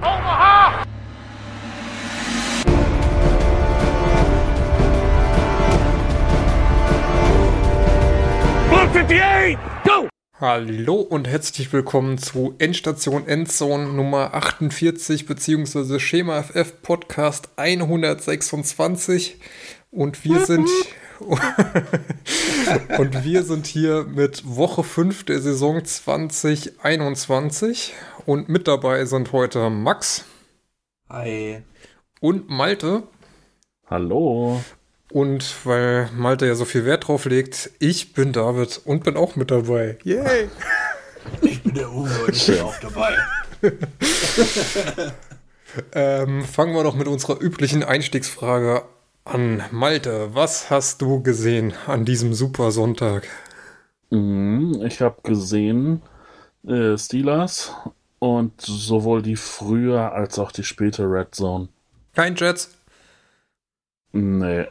Omaha! Blue 58, go! Hallo und herzlich willkommen zu Endstation Endzone Nummer 48 bzw. Schema FF Podcast 126 und wir sind und wir sind hier mit Woche 5 der Saison 2021 und mit dabei sind heute Max. Hi. Und Malte. Hallo. Und weil Malte ja so viel Wert drauf legt, ich bin David und bin auch mit dabei. Yay! Ich bin der Uwe und ich bin auch dabei. ähm, fangen wir doch mit unserer üblichen Einstiegsfrage an. Malte, was hast du gesehen an diesem super Sonntag? Mhm, ich habe gesehen äh, Steelers und sowohl die frühe als auch die späte Red Zone. Kein Jets. Nee.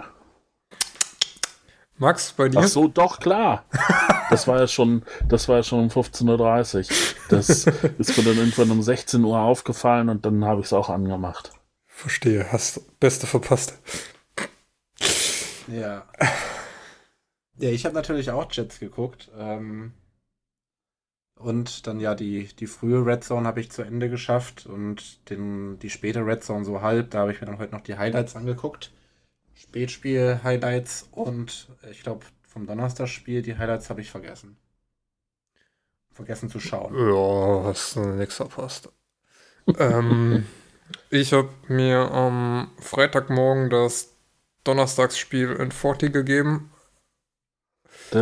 Max, bei dir? Ach so, doch, klar. Das war ja schon, das war ja schon um 15.30 Uhr. Das ist mir dann irgendwann um 16 Uhr aufgefallen und dann habe ich es auch angemacht. Verstehe, hast Beste verpasst. Ja. Ja, ich habe natürlich auch Jets geguckt. Ähm, und dann ja die, die frühe Red Zone habe ich zu Ende geschafft und den, die späte Red Zone so halb. Da habe ich mir dann heute noch die Highlights angeguckt. Spätspiel-Highlights und ich glaube vom Donnerstagsspiel die Highlights habe ich vergessen. Vergessen zu schauen. Ja, hast du nichts verpasst. ähm, ich habe mir am Freitagmorgen das Donnerstagsspiel in Forti gegeben.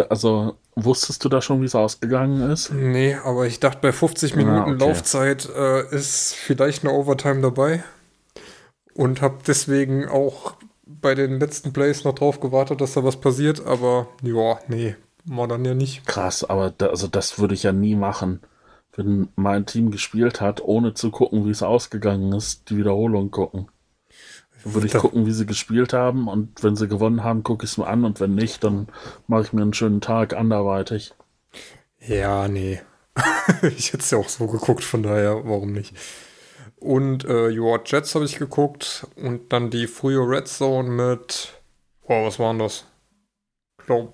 Also wusstest du da schon, wie es ausgegangen ist? Nee, aber ich dachte, bei 50 Minuten ah, okay. Laufzeit äh, ist vielleicht eine Overtime dabei. Und habe deswegen auch bei den letzten Plays noch drauf gewartet, dass da was passiert, aber ja, nee, war dann ja nicht. Krass, aber da, also das würde ich ja nie machen. Wenn mein Team gespielt hat, ohne zu gucken, wie es ausgegangen ist, die Wiederholung gucken. Dann würde ich gucken, wie sie gespielt haben und wenn sie gewonnen haben, gucke ich es mir an und wenn nicht, dann mache ich mir einen schönen Tag anderweitig. Ja, nee. ich hätte es ja auch so geguckt, von daher, warum nicht? Und äh, ja, Jets habe ich geguckt und dann die frühe Red Zone mit, oh, was waren das? Ich glaube,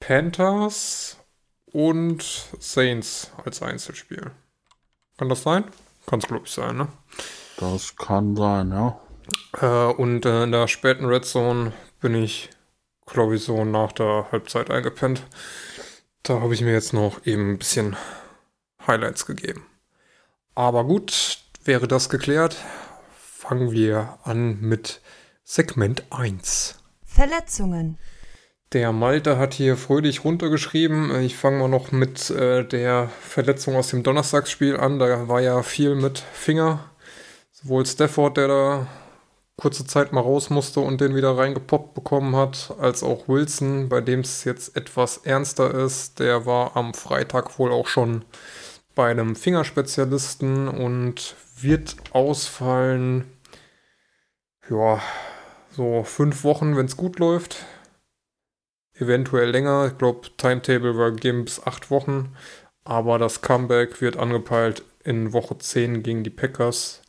Panthers und Saints als Einzelspiel. Kann das sein? Kann es, glaube ich, sein, ne? Das kann sein, ja. Äh, und äh, in der späten Red Zone bin ich, glaube ich, so nach der Halbzeit eingepennt. Da habe ich mir jetzt noch eben ein bisschen Highlights gegeben. Aber gut, wäre das geklärt, fangen wir an mit Segment 1. Verletzungen. Der Malte hat hier fröhlich runtergeschrieben. Ich fange mal noch mit äh, der Verletzung aus dem Donnerstagsspiel an. Da war ja viel mit Finger. Sowohl Stafford, der da kurze Zeit mal raus musste und den wieder reingepoppt bekommen hat, als auch Wilson, bei dem es jetzt etwas ernster ist. Der war am Freitag wohl auch schon bei einem Fingerspezialisten und wird ausfallen, ja, so fünf Wochen, wenn es gut läuft. Eventuell länger. Ich glaube, Timetable war gegeben bis acht Wochen. Aber das Comeback wird angepeilt in Woche 10 gegen die Packers.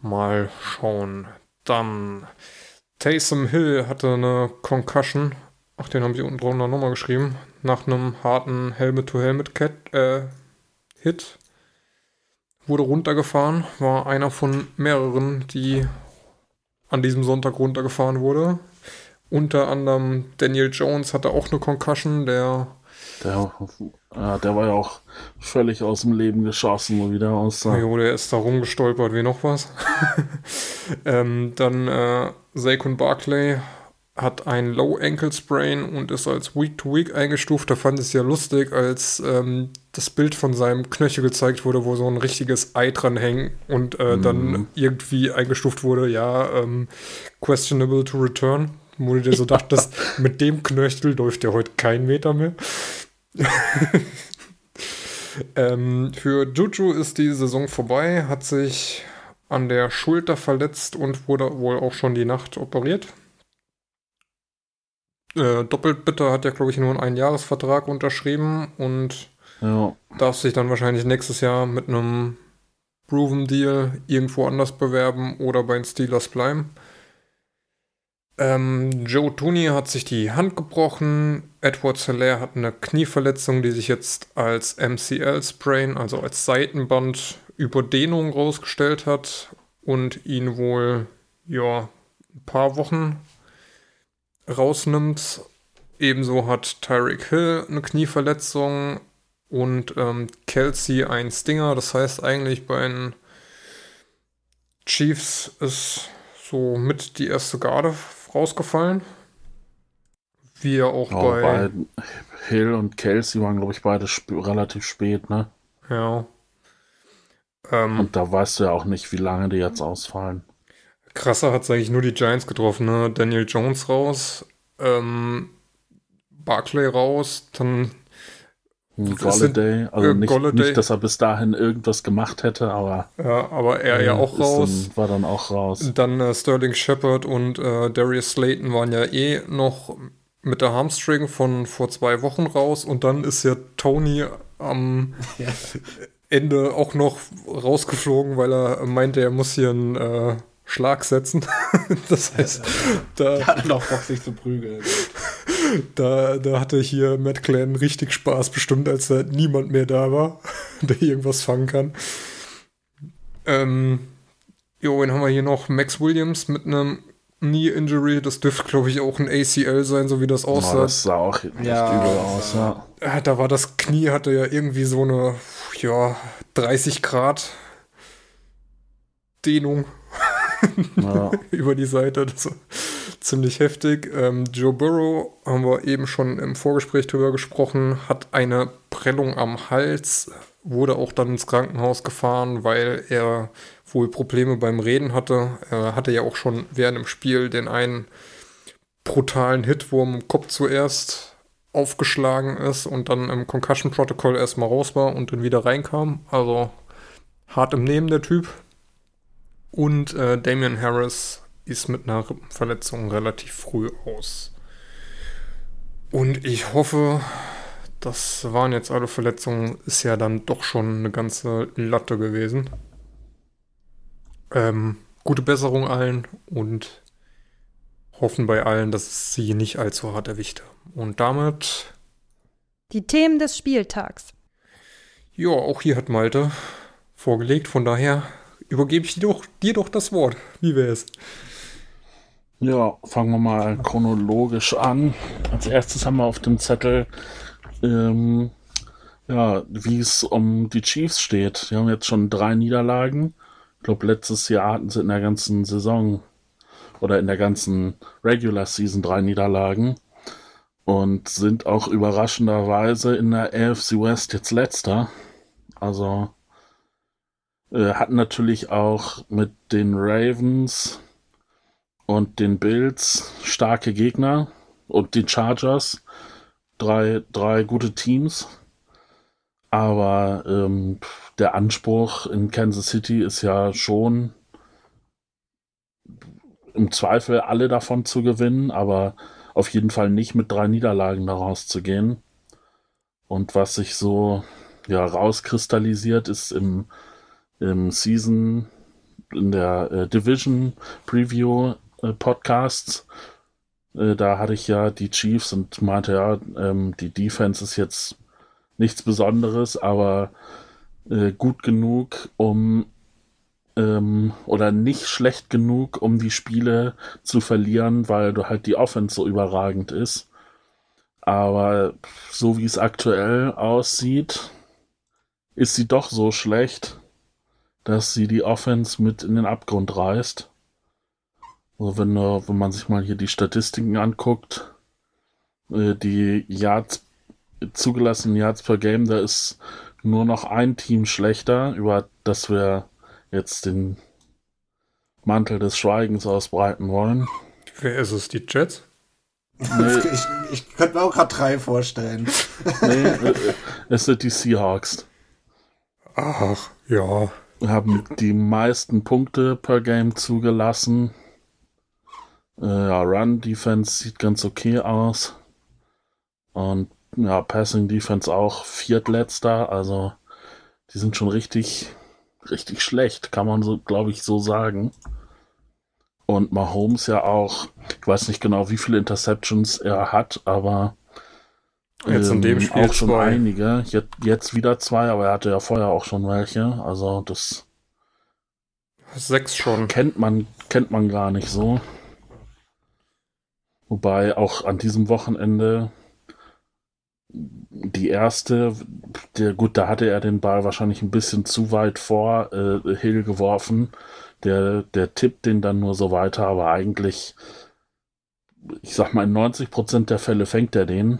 Mal schauen. Dann Taysom Hill hatte eine Concussion. Ach, den haben sie unten drunter nochmal geschrieben. Nach einem harten Helmet-to-Helmet-Hit. Äh. Wurde runtergefahren, war einer von mehreren, die an diesem Sonntag runtergefahren wurde. Unter anderem Daniel Jones hatte auch eine Concussion, der. Der, äh, der war ja auch völlig aus dem Leben geschossen, wie der aussah. Jo, der ist da rumgestolpert wie noch was. ähm, dann äh, Saquon Barclay hat ein Low Ankle Sprain und ist als Week to Week eingestuft. Da fand ich es ja lustig, als ähm, das Bild von seinem Knöchel gezeigt wurde, wo so ein richtiges Ei dran hängt und äh, mm. dann mhm. irgendwie eingestuft wurde, ja, ähm, questionable to return. Wo du dir so dachtest, mit dem Knöchel läuft ja heute kein Meter mehr. ähm, für Juju ist die Saison vorbei, hat sich an der Schulter verletzt und wurde wohl auch schon die Nacht operiert. Äh, doppelt bitte hat ja, glaube ich, nur einen Einjahresvertrag unterschrieben und ja. darf sich dann wahrscheinlich nächstes Jahr mit einem Proven Deal irgendwo anders bewerben oder bei den Steelers bleiben. Ähm, Joe Tooney hat sich die Hand gebrochen. Edward Hilaire hat eine Knieverletzung, die sich jetzt als MCL-Sprain, also als Seitenband-Überdehnung rausgestellt hat und ihn wohl, ja, ein paar Wochen rausnimmt. Ebenso hat Tyreek Hill eine Knieverletzung und ähm, Kelsey ein Stinger. Das heißt eigentlich bei den Chiefs ist so mit die erste Garde rausgefallen. Wie ja auch oh, bei, bei Hill und Kelsey waren, glaube ich, beide sp relativ spät, ne? Ja. Ähm, und da weißt du ja auch nicht, wie lange die jetzt ausfallen. Krasser hat es eigentlich nur die Giants getroffen, ne? Daniel Jones raus, ähm, Barclay raus, dann Golladay, also nicht, Golladay. nicht, dass er bis dahin irgendwas gemacht hätte, aber ja, aber er äh, ja auch raus. Dann, war dann auch raus. Dann äh, Sterling Shepard und äh, Darius Slayton waren ja eh noch mit der Hamstring von vor zwei Wochen raus und dann ist ja Tony am ja. Ende auch noch rausgeflogen, weil er meinte, er muss hier einen äh, Schlag setzen. das heißt, da. Der hatte noch Bock, sich zu prügeln. Da, da hatte hier Matt Clan richtig Spaß, bestimmt, als da niemand mehr da war, der irgendwas fangen kann. Ähm, jo, dann haben wir hier noch Max Williams mit einem Knee Injury. Das dürfte, glaube ich, auch ein ACL sein, so wie das aussah. Oh, das sah auch ja, übel aus, ja. Da war das Knie, hatte ja irgendwie so eine, ja, 30 Grad Dehnung ja. über die Seite. Das war ziemlich heftig. Ähm, Joe Burrow, haben wir eben schon im Vorgespräch drüber gesprochen, hat eine Prellung am Hals, wurde auch dann ins Krankenhaus gefahren, weil er wohl Probleme beim Reden hatte. Er hatte ja auch schon während dem Spiel den einen brutalen Hit, wo im Kopf zuerst aufgeschlagen ist und dann im Concussion Protocol erstmal raus war und dann wieder reinkam. Also hart im Nehmen der Typ. Und äh, Damian Harris ist mit einer Rippenverletzung relativ früh aus. Und ich hoffe, das waren jetzt alle Verletzungen, ist ja dann doch schon eine ganze Latte gewesen. Ähm, gute Besserung allen und hoffen bei allen, dass es sie nicht allzu hart erwischt Und damit. Die Themen des Spieltags. Ja, auch hier hat Malte vorgelegt, von daher übergebe ich dir doch, dir doch das Wort. Wie wäre es? Ja, fangen wir mal chronologisch an. Als erstes haben wir auf dem Zettel, ähm, ja, wie es um die Chiefs steht. Die haben jetzt schon drei Niederlagen. Ich glaube, letztes Jahr hatten sie in der ganzen Saison oder in der ganzen Regular Season drei Niederlagen und sind auch überraschenderweise in der AFC West jetzt letzter. Also äh, hatten natürlich auch mit den Ravens und den Bills starke Gegner und die Chargers drei, drei gute Teams. Aber ähm, der Anspruch in Kansas City ist ja schon im Zweifel alle davon zu gewinnen, aber auf jeden Fall nicht mit drei Niederlagen daraus zu gehen. Und was sich so ja rauskristallisiert, ist im, im Season, in der äh, Division Preview äh, Podcasts. Äh, da hatte ich ja die Chiefs und meinte ja, ähm, die Defense ist jetzt nichts Besonderes, aber äh, gut genug, um ähm, oder nicht schlecht genug, um die Spiele zu verlieren, weil du halt die Offense so überragend ist. Aber so wie es aktuell aussieht, ist sie doch so schlecht, dass sie die Offense mit in den Abgrund reißt. Also wenn, äh, wenn man sich mal hier die Statistiken anguckt, äh, die Yards, zugelassenen Yards per Game, da ist nur noch ein Team schlechter, über das wir jetzt den Mantel des Schweigens ausbreiten wollen. Wer ist es? Die Jets? Nee. Ich, ich könnte mir auch gerade drei vorstellen. Nee, äh, es sind die Seahawks. Ach, ja. Haben die meisten Punkte per Game zugelassen. Äh, ja, Run Defense sieht ganz okay aus. Und ja, Passing Defense auch viertletzter. Also die sind schon richtig richtig schlecht, kann man so, glaube ich, so sagen. Und Mahomes ja auch, ich weiß nicht genau, wie viele Interceptions er hat, aber Jetzt in dem ähm, Spiel auch schon zwei. einige. Jetzt, jetzt wieder zwei, aber er hatte ja vorher auch schon welche. Also das Sechs schon. kennt man, kennt man gar nicht so. Wobei auch an diesem Wochenende die erste, der, gut, da hatte er den Ball wahrscheinlich ein bisschen zu weit vor äh, Hill geworfen. Der, der tippt den dann nur so weiter, aber eigentlich, ich sag mal, in 90% der Fälle fängt er den.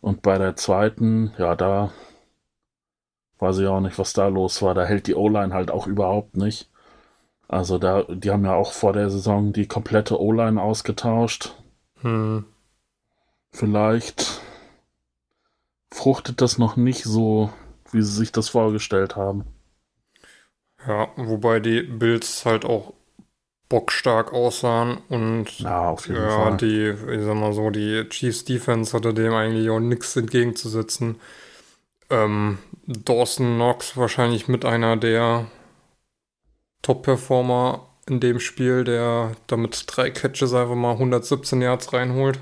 Und bei der zweiten, ja, da weiß ich auch nicht, was da los war. Da hält die O-Line halt auch überhaupt nicht. Also da, die haben ja auch vor der Saison die komplette O-Line ausgetauscht. Hm. Vielleicht fruchtet das noch nicht so, wie sie sich das vorgestellt haben. Ja, wobei die Bills halt auch bockstark aussahen und Ja, auf jeden ja, Fall. die, ich sag mal so, die Chiefs Defense hatte dem eigentlich auch nichts entgegenzusetzen. Ähm, Dawson Knox wahrscheinlich mit einer der Top-Performer in dem Spiel, der damit drei Catches einfach mal 117 Yards reinholt.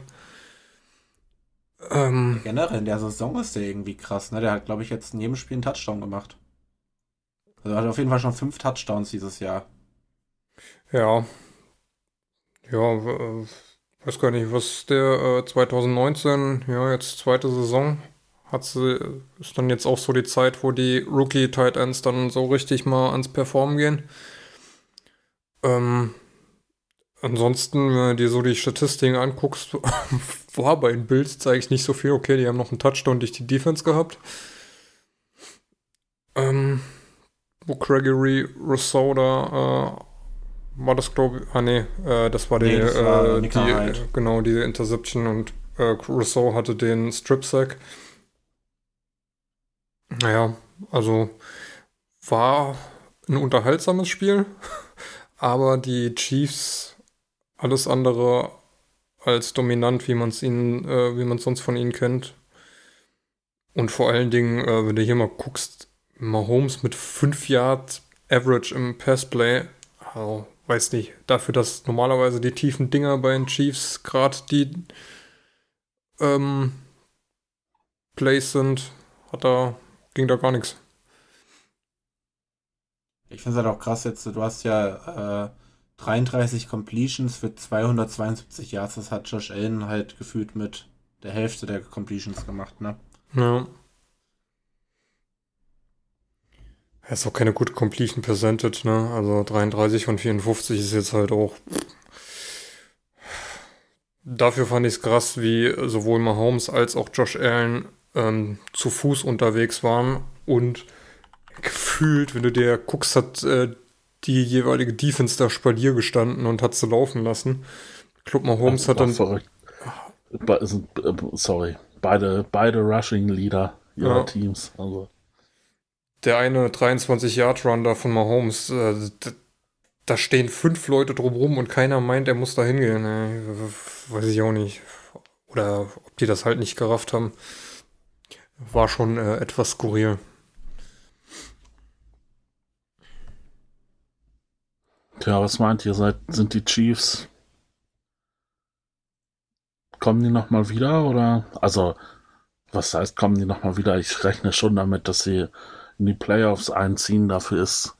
Ähm, Generell in der Saison ist der irgendwie krass, ne? Der hat, glaube ich, jetzt in jedem Spiel einen Touchdown gemacht. Also er hat auf jeden Fall schon fünf Touchdowns dieses Jahr. Ja. Ja, äh, weiß gar nicht, was der äh, 2019, ja, jetzt zweite Saison, hat sie, ist dann jetzt auch so die Zeit, wo die Rookie-Tight Ends dann so richtig mal ans Performen gehen. Ähm, ansonsten, wenn du dir so die Statistiken anguckst, war bei den Bills zeige ich nicht so viel. Okay, die haben noch einen Touchdown durch die Defense gehabt. Ähm, wo Gregory Rousseau da, äh, war das glaube ich, ah nee, äh, das war die, Nee, das war äh, Nicker die halt. genau, diese Interception und äh, Rousseau hatte den Strip-Sack. Naja, also war ein unterhaltsames Spiel, aber die Chiefs alles andere als dominant, wie man es ihnen, äh, wie man es sonst von ihnen kennt. Und vor allen Dingen, äh, wenn du hier mal guckst, Mahomes mit 5 Yard Average im Passplay, also, weiß nicht, dafür, dass normalerweise die tiefen Dinger bei den Chiefs gerade die ähm, Plays sind, hat da, ging da gar nichts. Ich finde es halt auch krass jetzt, du hast ja äh, 33 Completions für 272 Yards. Das hat Josh Allen halt gefühlt mit der Hälfte der Completions gemacht, ne? Ja. Das ist auch keine gute Completion Percentage, ne? Also 33 von 54 ist jetzt halt auch. Dafür fand ich es krass, wie sowohl Mahomes als auch Josh Allen ähm, zu Fuß unterwegs waren und gefühlt, wenn du dir guckst, hat äh, die jeweilige Defense da Spalier gestanden und hat sie laufen lassen. Glaube, Mahomes hat dann. sind, äh, Sorry, beide, beide Rushing Leader ihrer Ja. Teams. Also, Der eine 23-Yard-Run da von Mahomes, äh, da stehen fünf Leute drumrum und keiner meint, er muss da hingehen. Ey. Weiß ich auch nicht. Oder ob die das halt nicht gerafft haben. War schon äh, etwas skurril. tja, was meint ihr? Seid, sind die Chiefs? Kommen die nochmal wieder? Oder? Also, was heißt, kommen die nochmal wieder? Ich rechne schon damit, dass sie in die Playoffs einziehen. Dafür ist,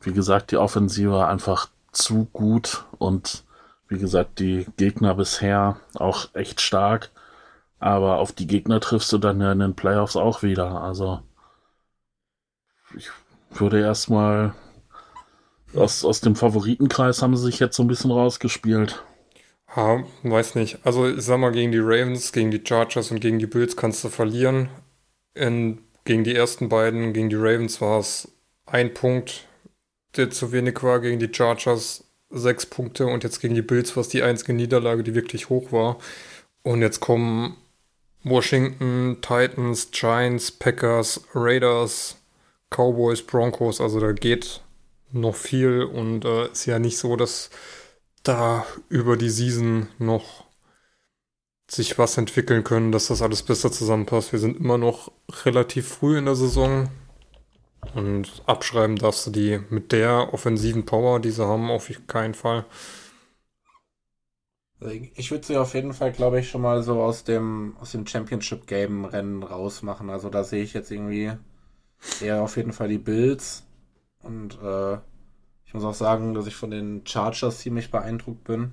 wie gesagt, die Offensive einfach zu gut und wie gesagt, die Gegner bisher auch echt stark. Aber auf die Gegner triffst du dann ja in den Playoffs auch wieder. Also ich würde erstmal aus, aus dem Favoritenkreis haben sie sich jetzt so ein bisschen rausgespielt. Ja, weiß nicht. Also ich sag mal, gegen die Ravens, gegen die Chargers und gegen die Bills kannst du verlieren. In, gegen die ersten beiden, gegen die Ravens war es ein Punkt, der zu wenig war. Gegen die Chargers sechs Punkte und jetzt gegen die Bills war es die einzige Niederlage, die wirklich hoch war. Und jetzt kommen Washington, Titans, Giants, Packers, Raiders, Cowboys, Broncos. Also da geht noch viel und äh, ist ja nicht so, dass da über die Season noch sich was entwickeln können, dass das alles besser zusammenpasst. Wir sind immer noch relativ früh in der Saison. Und abschreiben darfst du die mit der offensiven Power, die sie haben, auf keinen Fall. Also ich würde sie auf jeden Fall, glaube ich, schon mal so aus dem, aus dem Championship-Game-Rennen rausmachen. Also da sehe ich jetzt irgendwie eher auf jeden Fall die Bills. Und äh, ich muss auch sagen, dass ich von den Chargers ziemlich beeindruckt bin.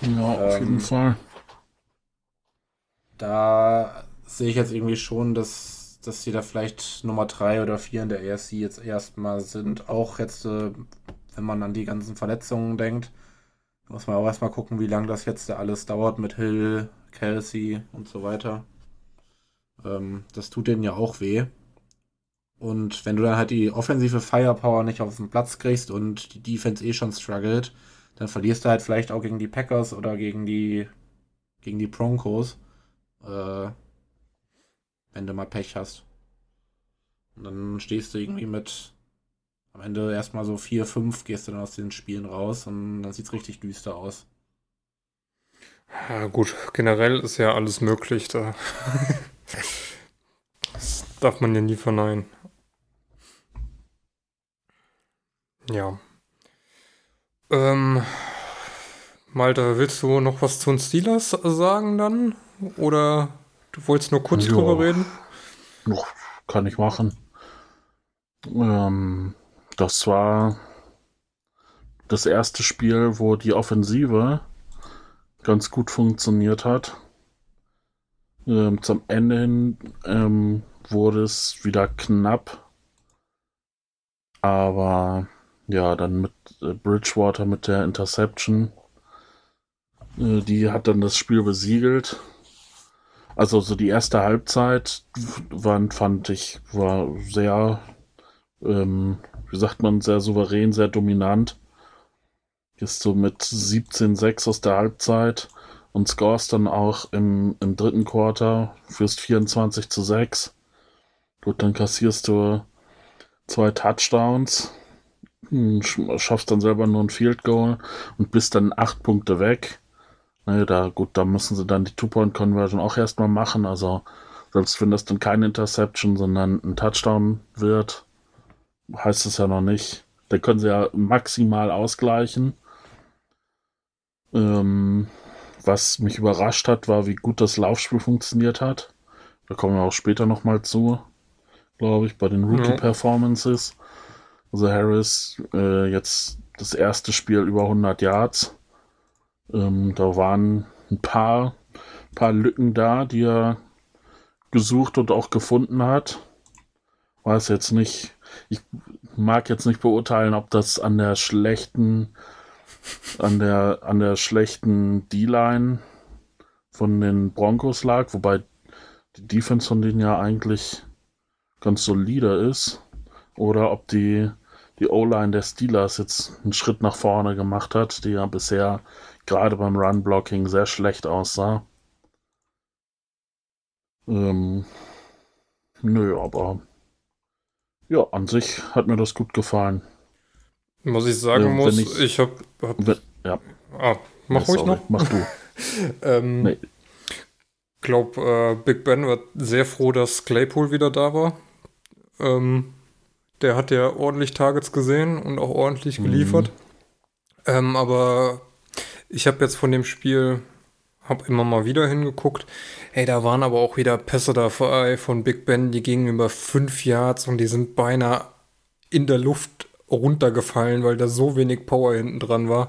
Ja, auf ähm, jeden Fall. Da sehe ich jetzt irgendwie schon, dass, dass die da vielleicht Nummer 3 oder 4 in der AFC jetzt erstmal sind. Auch jetzt, äh, wenn man an die ganzen Verletzungen denkt. Muss man auch erstmal gucken, wie lange das jetzt da alles dauert mit Hill, Kelsey und so weiter. Ähm, das tut denen ja auch weh. Und wenn du dann halt die offensive Firepower nicht auf den Platz kriegst und die Defense eh schon struggelt, dann verlierst du halt vielleicht auch gegen die Packers oder gegen die gegen die Broncos, äh, wenn du mal Pech hast. Und dann stehst du irgendwie mit am Ende erstmal so 4, 5 gehst du dann aus den Spielen raus und dann sieht es richtig düster aus. Ja, gut, generell ist ja alles möglich. Da das darf man ja nie verneinen. Ja. Ähm, Malte, willst du noch was zu den Steelers sagen dann? Oder du wolltest nur kurz ja, drüber reden? Noch kann ich machen. Ähm, das war das erste Spiel, wo die Offensive ganz gut funktioniert hat. Ähm, zum Ende hin ähm, wurde es wieder knapp. Aber ja, dann mit äh, Bridgewater mit der Interception. Äh, die hat dann das Spiel besiegelt. Also so die erste Halbzeit war, fand ich, war sehr ähm, wie sagt man, sehr souverän, sehr dominant. Ist so mit 17-6 aus der Halbzeit und scorest dann auch im, im dritten Quarter, führst 24 zu 6. Gut, dann kassierst du zwei Touchdowns, hm, schaffst dann selber nur ein Field Goal und bist dann acht Punkte weg. Naja, da, gut, da müssen sie dann die Two-Point-Conversion auch erstmal machen. Also, selbst wenn das dann keine Interception, sondern ein Touchdown wird, heißt es ja noch nicht. Da können sie ja maximal ausgleichen. Ähm, was mich überrascht hat, war, wie gut das Laufspiel funktioniert hat. Da kommen wir auch später nochmal zu, glaube ich, bei den Rookie-Performances. Also Harris äh, jetzt das erste Spiel über 100 Yards. Ähm, da waren ein paar, paar Lücken da, die er gesucht und auch gefunden hat. Weiß jetzt nicht, ich mag jetzt nicht beurteilen, ob das an der schlechten, an der, an der schlechten D-Line von den Broncos lag, wobei die Defense von denen ja eigentlich ganz solide ist, oder ob die, die O-Line der Steelers jetzt einen Schritt nach vorne gemacht hat, die ja bisher gerade beim Run-Blocking sehr schlecht aussah. Ähm, nö, aber ja, an sich hat mir das gut gefallen. Was ich sagen äh, muss, ich, ich habe. Hab, ja. Ah, mach ja, ruhig noch. Mach du. ähm, nee. glaube, äh, Big Ben war sehr froh, dass Claypool wieder da war. Ähm, der hat ja ordentlich Targets gesehen und auch ordentlich geliefert. Mhm. Ähm, aber ich habe jetzt von dem Spiel hab immer mal wieder hingeguckt. Ey, da waren aber auch wieder Pässe dabei von Big Ben, die gingen über fünf Yards und die sind beinahe in der Luft runtergefallen, weil da so wenig Power hinten dran war.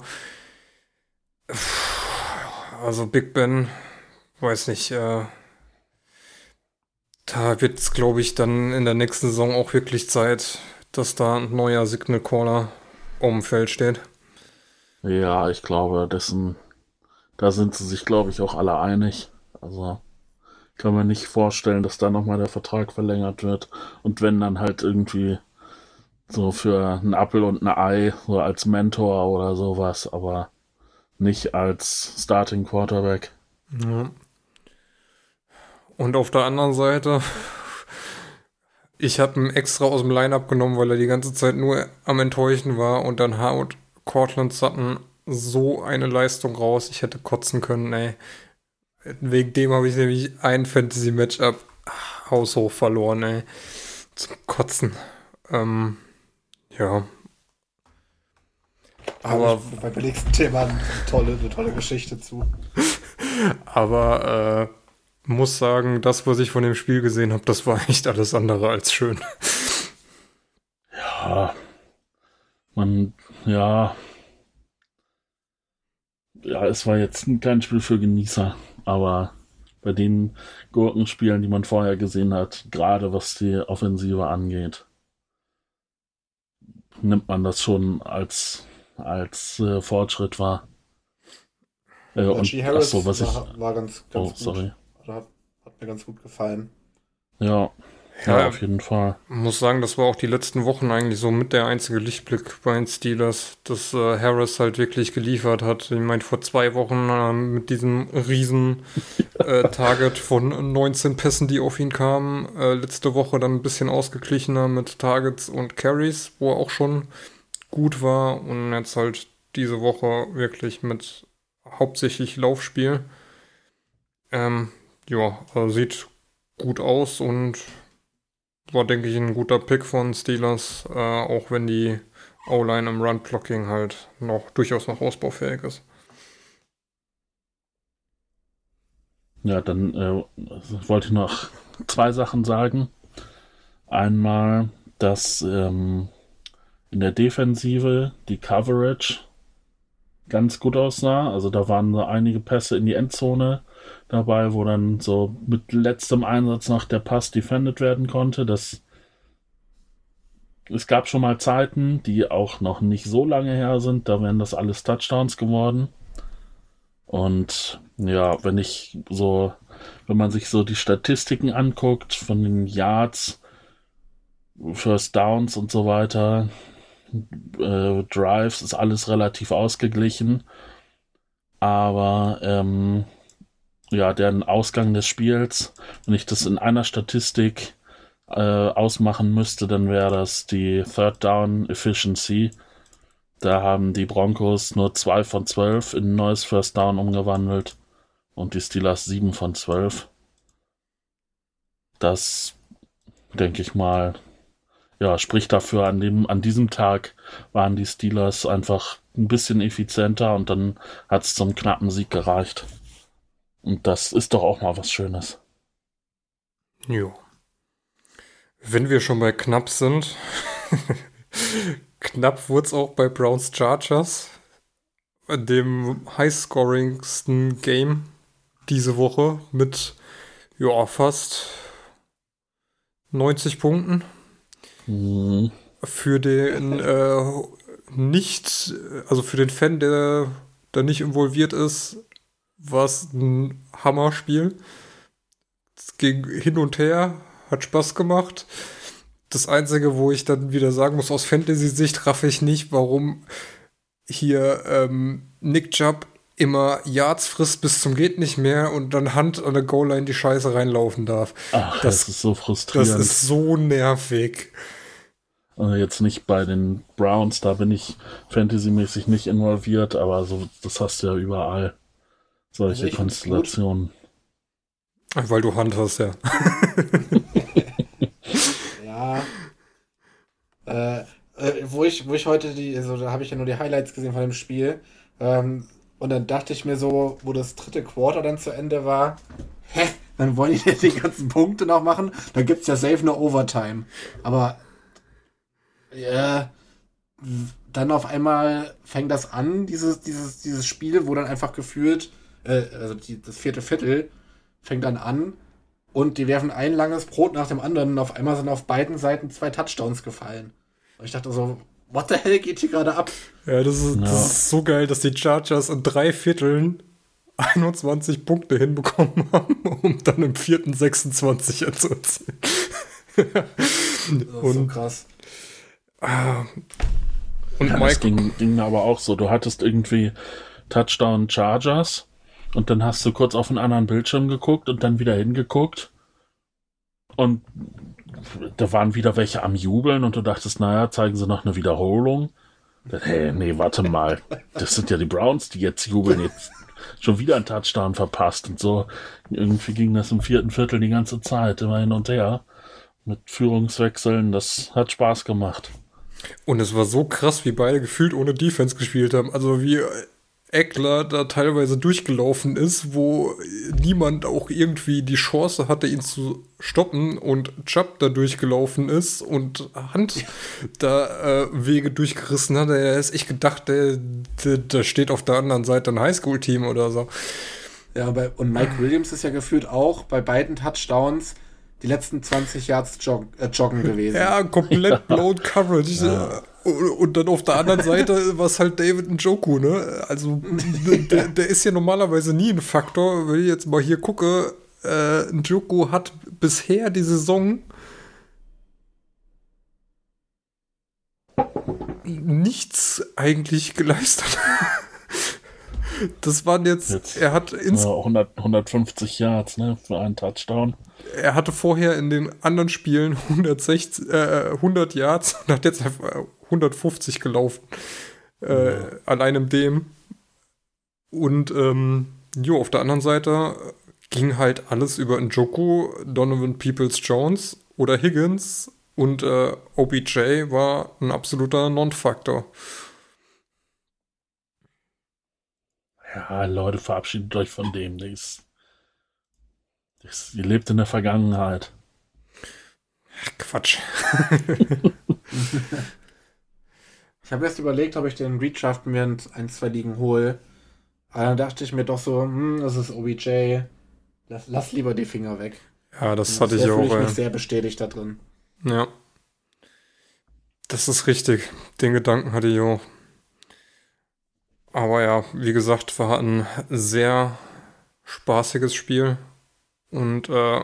Also Big Ben, weiß nicht, äh, da wird es, glaube ich, dann in der nächsten Saison auch wirklich Zeit, dass da ein neuer Signal Caller um Feld steht. Ja, ich glaube, dessen da sind sie sich, glaube ich, auch alle einig. Also kann man nicht vorstellen, dass da nochmal der Vertrag verlängert wird. Und wenn dann halt irgendwie so für einen Apfel und ein Ei, so als Mentor oder sowas, aber nicht als Starting Quarterback. Ja. Und auf der anderen Seite, ich habe ihn extra aus dem Line-Up genommen, weil er die ganze Zeit nur am Enttäuschen war und dann haut Cortland Sutton so eine Leistung raus. Ich hätte kotzen können, ey. Wegen dem habe ich nämlich ein Fantasy-Matchup haushoch verloren, ey. Zum Kotzen. Ähm, ja. Aber ich beim nächsten Thema eine tolle, eine tolle Geschichte zu. Aber äh, muss sagen, das, was ich von dem Spiel gesehen habe, das war echt alles andere als schön. Ja, man, ja, ja, es war jetzt kein Spiel für Genießer, aber bei den Gurkenspielen, die man vorher gesehen hat, gerade was die Offensive angeht, nimmt man das schon als, als äh, Fortschritt wahr. Äh, und Harris achso, was war, ich, war ganz, ganz oh, gut. sorry. Hat, hat mir ganz gut gefallen. Ja, ja, ja, auf jeden Fall. Muss sagen, das war auch die letzten Wochen eigentlich so mit der einzige Lichtblick bei den Steelers, dass äh, Harris halt wirklich geliefert hat. Ich meine, vor zwei Wochen äh, mit diesem riesen äh, Target von 19 Pässen, die auf ihn kamen. Äh, letzte Woche dann ein bisschen ausgeglichener mit Targets und Carries, wo er auch schon gut war. Und jetzt halt diese Woche wirklich mit hauptsächlich Laufspiel. Ähm, ja, also sieht gut aus und war, denke ich, ein guter Pick von Steelers, äh, auch wenn die O-Line im Run-Blocking halt noch durchaus noch ausbaufähig ist. Ja, dann äh, wollte ich noch zwei Sachen sagen. Einmal, dass ähm, in der Defensive die Coverage ganz gut aussah. Also da waren einige Pässe in die Endzone dabei, wo dann so mit letztem Einsatz noch der Pass defended werden konnte. Das es gab schon mal Zeiten, die auch noch nicht so lange her sind, da wären das alles Touchdowns geworden. Und ja, wenn ich so, wenn man sich so die Statistiken anguckt von den Yards, First Downs und so weiter, äh, Drives, ist alles relativ ausgeglichen. Aber ähm, ja, den Ausgang des Spiels, wenn ich das in einer Statistik äh, ausmachen müsste, dann wäre das die Third Down Efficiency. Da haben die Broncos nur 2 von 12 in ein neues First Down umgewandelt und die Steelers 7 von 12. Das, denke ich mal, ja, spricht dafür, an, dem, an diesem Tag waren die Steelers einfach ein bisschen effizienter und dann hat es zum knappen Sieg gereicht. Und das ist doch auch mal was Schönes. Jo. Wenn wir schon bei knapp sind, knapp wurde es auch bei Browns Chargers, dem highscoringsten Game diese Woche mit ja, fast 90 Punkten. Mhm. Für den äh, nicht, also für den Fan, der da nicht involviert ist, war es ein Hammerspiel. Es ging hin und her, hat Spaß gemacht. Das Einzige, wo ich dann wieder sagen muss, aus Fantasy-Sicht raffe ich nicht, warum hier ähm, Nick Chubb immer Yards frisst bis zum geht nicht mehr und dann Hand an der Goal-Line die Scheiße reinlaufen darf. Ach, das, das, ist so frustrierend. Das ist so nervig. Also jetzt nicht bei den Browns, da bin ich fantasymäßig nicht involviert, aber so, das hast du ja überall. Solche also Konstellationen. Weil du Hand hast, ja. ja. Äh, äh, wo, ich, wo ich heute die, also da habe ich ja nur die Highlights gesehen von dem Spiel. Ähm, und dann dachte ich mir so, wo das dritte Quarter dann zu Ende war, hä, dann wollen die die ganzen Punkte noch machen. Dann gibt es ja safe eine Overtime. Aber ja, dann auf einmal fängt das an, dieses, dieses, dieses Spiel, wo dann einfach gefühlt äh, also die, das vierte Viertel fängt dann an und die werfen ein langes Brot nach dem anderen und auf einmal sind auf beiden Seiten zwei Touchdowns gefallen. Und ich dachte so, what the hell geht hier gerade ab? Ja, das ist, ja. das ist so geil, dass die Chargers in drei Vierteln 21 Punkte hinbekommen haben, um dann im vierten 26 zu erzielen. das ist und, so krass. Ah, und ja, Mike, das ging, ging aber auch so. Du hattest irgendwie Touchdown Chargers und dann hast du kurz auf einen anderen Bildschirm geguckt und dann wieder hingeguckt. Und da waren wieder welche am Jubeln und du dachtest, naja, zeigen sie noch eine Wiederholung. Hey, nee, warte mal. Das sind ja die Browns, die jetzt jubeln. Jetzt schon wieder ein Touchdown verpasst und so. Irgendwie ging das im vierten Viertel die ganze Zeit immer hin und her. mit Führungswechseln, das hat Spaß gemacht. Und es war so krass, wie beide gefühlt ohne Defense gespielt haben. Also wie Eckler da teilweise durchgelaufen ist, wo niemand auch irgendwie die Chance hatte, ihn zu stoppen und Chubb da durchgelaufen ist und Hand da äh, Wege durchgerissen hat. Er ist echt gedacht, der, der, der steht auf der anderen Seite ein Highschool-Team oder so. Ja, bei, und Mike Williams ist ja gefühlt auch bei beiden Touchdowns die letzten 20 Yards jog, äh, joggen gewesen. Ja, komplett blown Coverage. Ja. Und dann auf der anderen Seite war es halt David Njoku, ne? Also, der, der, ist ja normalerweise nie ein Faktor. Wenn ich jetzt mal hier gucke, äh, Njoku hat bisher die Saison nichts eigentlich geleistet. Das waren jetzt, jetzt er hat ins 100, 150 Yards, ne, für einen Touchdown. Er hatte vorher in den anderen Spielen 160, äh, 100 Yards und hat jetzt 150 gelaufen. Äh, ja. Allein im dem. Und ähm, jo, auf der anderen Seite ging halt alles über Njoku, Donovan Peoples Jones oder Higgins und äh, OBJ war ein absoluter Non-Faktor. Ja, Leute, verabschiedet euch von dem. Der ist, ist, ihr lebt in der Vergangenheit. Quatsch. ich habe erst überlegt, ob ich den Redraft mir in ein, zwei Ligen hole. Aber dann dachte ich mir doch so, hm, das ist OBJ. Lass, lass lieber die Finger weg. Ja, das Und hatte ich auch. Ich mich sehr bestätigt da drin. Ja. Das ist richtig. Den Gedanken hatte ich auch. Aber ja, wie gesagt, war ein sehr spaßiges Spiel. Und äh,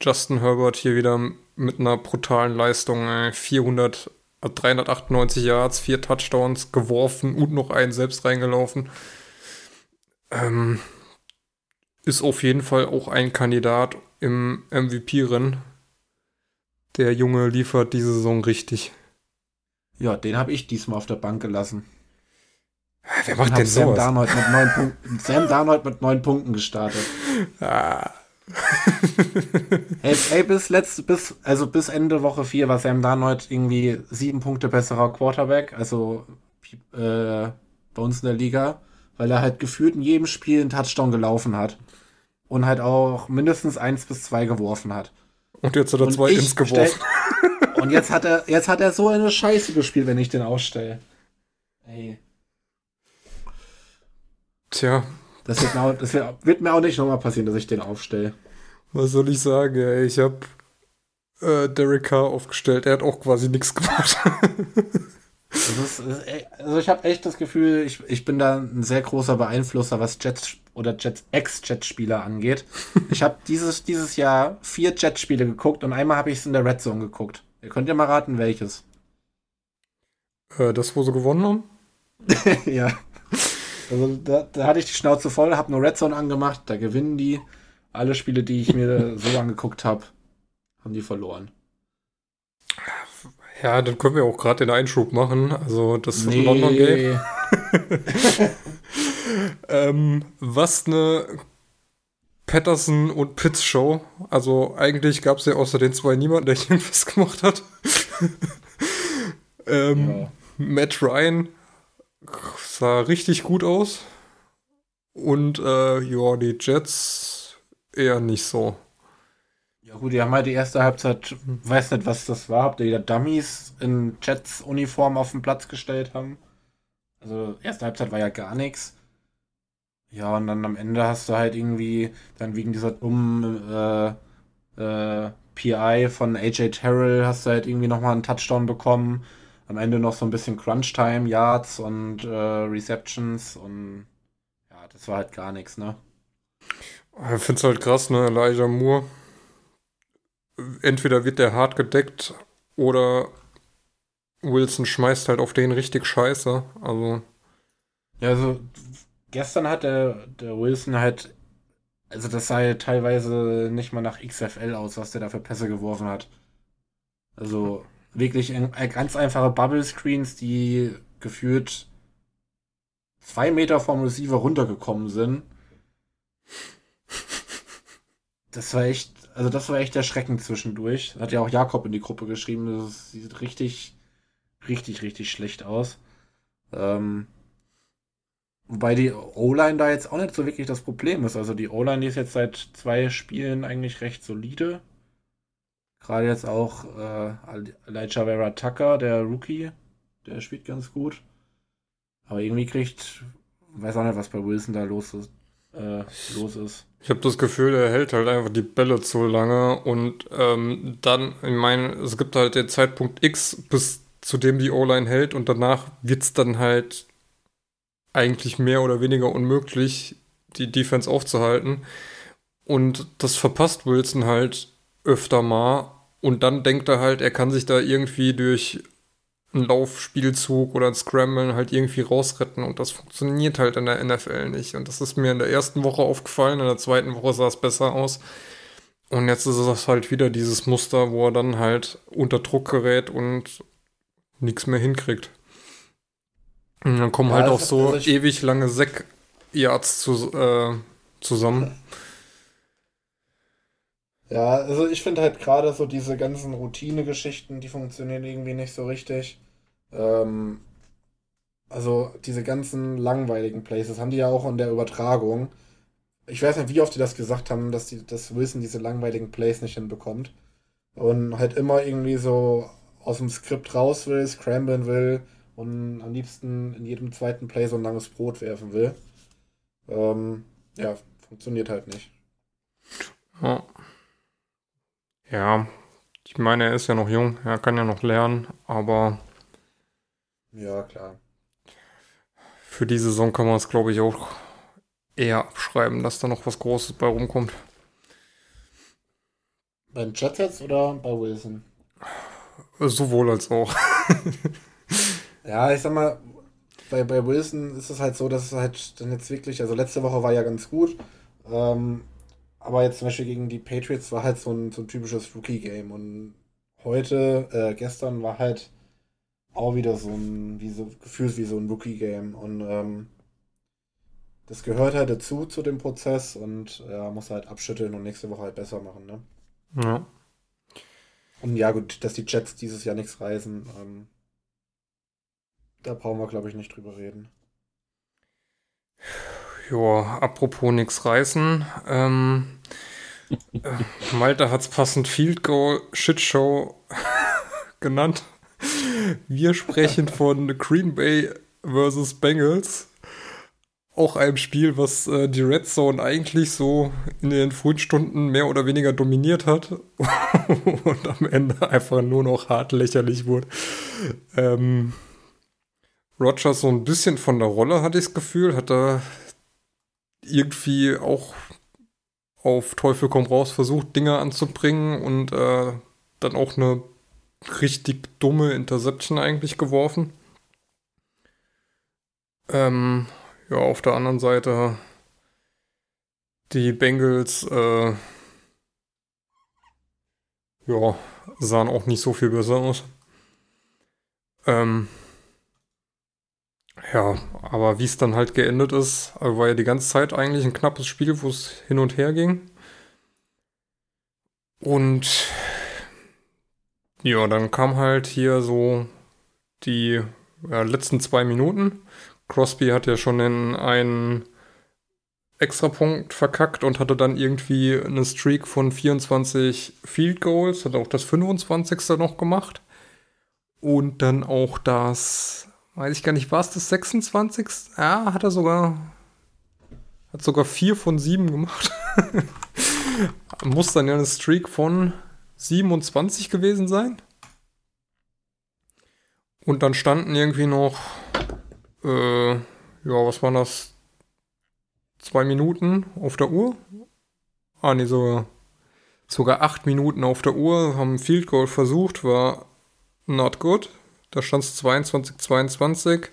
Justin Herbert hier wieder mit einer brutalen Leistung. Ey. 400, 398 Yards, vier Touchdowns geworfen und noch einen selbst reingelaufen. Ähm, ist auf jeden Fall auch ein Kandidat im MVP-Rennen. Der Junge liefert diese Saison richtig. Ja, den habe ich diesmal auf der Bank gelassen. Wer macht denn Sam Darnold mit neun Punkten, Sam Darnold mit neun Punkten gestartet. Ah. hey, hey, bis letzte, bis, also bis Ende Woche 4 war Sam Darnold irgendwie sieben Punkte besserer Quarterback, also äh, bei uns in der Liga, weil er halt gefühlt in jedem Spiel einen Touchdown gelaufen hat. Und halt auch mindestens eins bis zwei geworfen hat. Und jetzt hat er und zwei ins geworfen. und jetzt hat er, jetzt hat er so eine Scheiße gespielt, wenn ich den ausstelle. Ey. Tja. Das wird, mir, das wird mir auch nicht nochmal passieren, dass ich den aufstelle. Was soll ich sagen? Ey? Ich habe äh, Derek Carr aufgestellt. Er hat auch quasi nichts gemacht. ist, also ich habe echt das Gefühl, ich, ich bin da ein sehr großer Beeinflusser, was Jets oder Jets Ex-Jet-Spieler angeht. Ich habe dieses, dieses Jahr vier Jet-Spiele geguckt und einmal habe ich es in der Red Zone geguckt. Ihr könnt ja mal raten, welches. Äh, das, wo sie gewonnen haben? ja. Also da, da, hatte ich die Schnauze voll, habe nur Red Zone angemacht, da gewinnen die. Alle Spiele, die ich mir so angeguckt habe, haben die verloren. Ja, dann können wir auch gerade den Einschub machen. Also das nee. London Game. ähm, was eine Patterson und Pitts Show. Also eigentlich gab es ja außer den zwei niemanden, der irgendwas gemacht hat. ähm, ja. Matt Ryan sah richtig gut aus. Und äh, ja, die Jets eher nicht so. Ja gut, die haben halt die erste Halbzeit, weiß nicht, was das war, habt ihr wieder Dummies in Jets-Uniform auf den Platz gestellt haben. Also erste Halbzeit war ja gar nichts. Ja, und dann am Ende hast du halt irgendwie dann wegen dieser dummen äh, äh, PI von AJ Terrell hast du halt irgendwie nochmal einen Touchdown bekommen am Ende noch so ein bisschen Crunch-Time, Yards und äh, Receptions und ja, das war halt gar nichts, ne? Ich finde es halt krass, ne? Elijah Moore. Entweder wird der hart gedeckt oder Wilson schmeißt halt auf den richtig scheiße. Also. Ja, also gestern hat der, der Wilson halt. Also das sah ja teilweise nicht mal nach XFL aus, was der da für Pässe geworfen hat. Also wirklich ganz einfache Bubble Screens, die gefühlt zwei Meter vom Receiver runtergekommen sind. Das war echt, also das war echt erschreckend zwischendurch. Hat ja auch Jakob in die Gruppe geschrieben, das sieht richtig, richtig, richtig schlecht aus. Ähm, wobei die O-Line da jetzt auch nicht so wirklich das Problem ist. Also die O-Line, ist jetzt seit zwei Spielen eigentlich recht solide. Gerade jetzt auch äh, Elijah Vera Tucker, der Rookie, der spielt ganz gut. Aber irgendwie kriegt, weiß auch nicht, was bei Wilson da los ist. Äh, los ist. Ich habe das Gefühl, er hält halt einfach die Bälle zu lange und ähm, dann, ich meine, es gibt halt den Zeitpunkt X, bis zu dem die O-Line hält und danach wird es dann halt eigentlich mehr oder weniger unmöglich, die Defense aufzuhalten. Und das verpasst Wilson halt öfter mal. Und dann denkt er halt, er kann sich da irgendwie durch einen Laufspielzug oder ein Scramblen halt irgendwie rausretten und das funktioniert halt in der NFL nicht. Und das ist mir in der ersten Woche aufgefallen, in der zweiten Woche sah es besser aus. Und jetzt ist es halt wieder dieses Muster, wo er dann halt unter Druck gerät und nichts mehr hinkriegt. Und dann kommen ja, halt auch so also ewig lange Sack-Yards zu, äh, zusammen. Ja, also ich finde halt gerade so diese ganzen Routine-Geschichten, die funktionieren irgendwie nicht so richtig. Ähm, also diese ganzen langweiligen Places haben die ja auch in der Übertragung. Ich weiß nicht, wie oft die das gesagt haben, dass die das Wissen diese langweiligen Plays nicht hinbekommt. Und halt immer irgendwie so aus dem Skript raus will, scramblen will und am liebsten in jedem zweiten Play so ein langes Brot werfen will. Ähm, ja, funktioniert halt nicht. Ja. Ja, ich meine, er ist ja noch jung, er kann ja noch lernen, aber. Ja, klar. Für die Saison kann man es, glaube ich, auch eher abschreiben, dass da noch was Großes bei rumkommt. Beim Jets jetzt oder bei Wilson? Sowohl als auch. ja, ich sag mal, bei, bei Wilson ist es halt so, dass es halt dann jetzt wirklich, also letzte Woche war ja ganz gut. Ähm, aber jetzt zum Beispiel gegen die Patriots war halt so ein, so ein typisches Rookie-Game. Und heute, äh, gestern war halt auch wieder so ein, wie so, gefühlt wie so ein Rookie-Game. Und ähm, das gehört halt dazu zu dem Prozess und ja, muss halt abschütteln und nächste Woche halt besser machen, ne? Ja. Und ja, gut, dass die Jets dieses Jahr nichts reisen, ähm, da brauchen wir, glaube ich, nicht drüber reden. Ja, apropos nix reißen. Ähm, äh, Malte hat's passend Field Goal Shitshow genannt. Wir sprechen von Green Bay versus Bengals. Auch einem Spiel, was äh, die Red Zone eigentlich so in den frühen Stunden mehr oder weniger dominiert hat und am Ende einfach nur noch hart lächerlich wurde. Ähm, Rogers so ein bisschen von der Rolle, hatte ich das Gefühl, hat er irgendwie auch auf Teufel komm raus versucht, Dinge anzubringen und äh, dann auch eine richtig dumme Interception eigentlich geworfen. Ähm, ja, auf der anderen Seite die Bengals äh, ja, sahen auch nicht so viel besser aus. Ähm, ja, aber wie es dann halt geendet ist, also war ja die ganze Zeit eigentlich ein knappes Spiel, wo es hin und her ging. Und ja, dann kam halt hier so die ja, letzten zwei Minuten. Crosby hat ja schon in einen Extrapunkt verkackt und hatte dann irgendwie eine Streak von 24 Field Goals, hat auch das 25. noch gemacht. Und dann auch das weiß ich gar nicht, war es das 26. Ja, hat er sogar, hat sogar vier von sieben gemacht. Muss dann ja eine Streak von 27 gewesen sein. Und dann standen irgendwie noch, äh, ja, was waren das? Zwei Minuten auf der Uhr? Ah, nee, sogar, sogar acht Minuten auf der Uhr, haben Field Goal versucht, war not good. Da stand es 22, 22.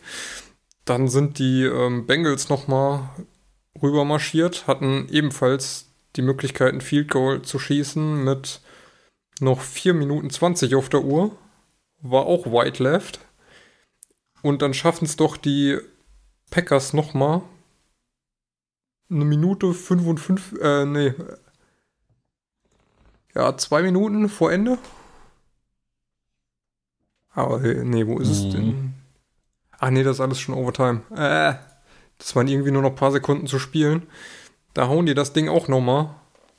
Dann sind die ähm, Bengals nochmal rüber marschiert, hatten ebenfalls die Möglichkeit, ein Field Goal zu schießen mit noch 4 Minuten 20 auf der Uhr. War auch White Left. Und dann schaffen es doch die Packers nochmal eine Minute 55, äh, nee, ja, zwei Minuten vor Ende. Aber äh, nee, wo ist es Mhm. denn? Ach nee, das ist alles schon Overtime. Äh, das waren irgendwie nur noch ein paar Sekunden zu spielen. Da hauen die das Ding auch nochmal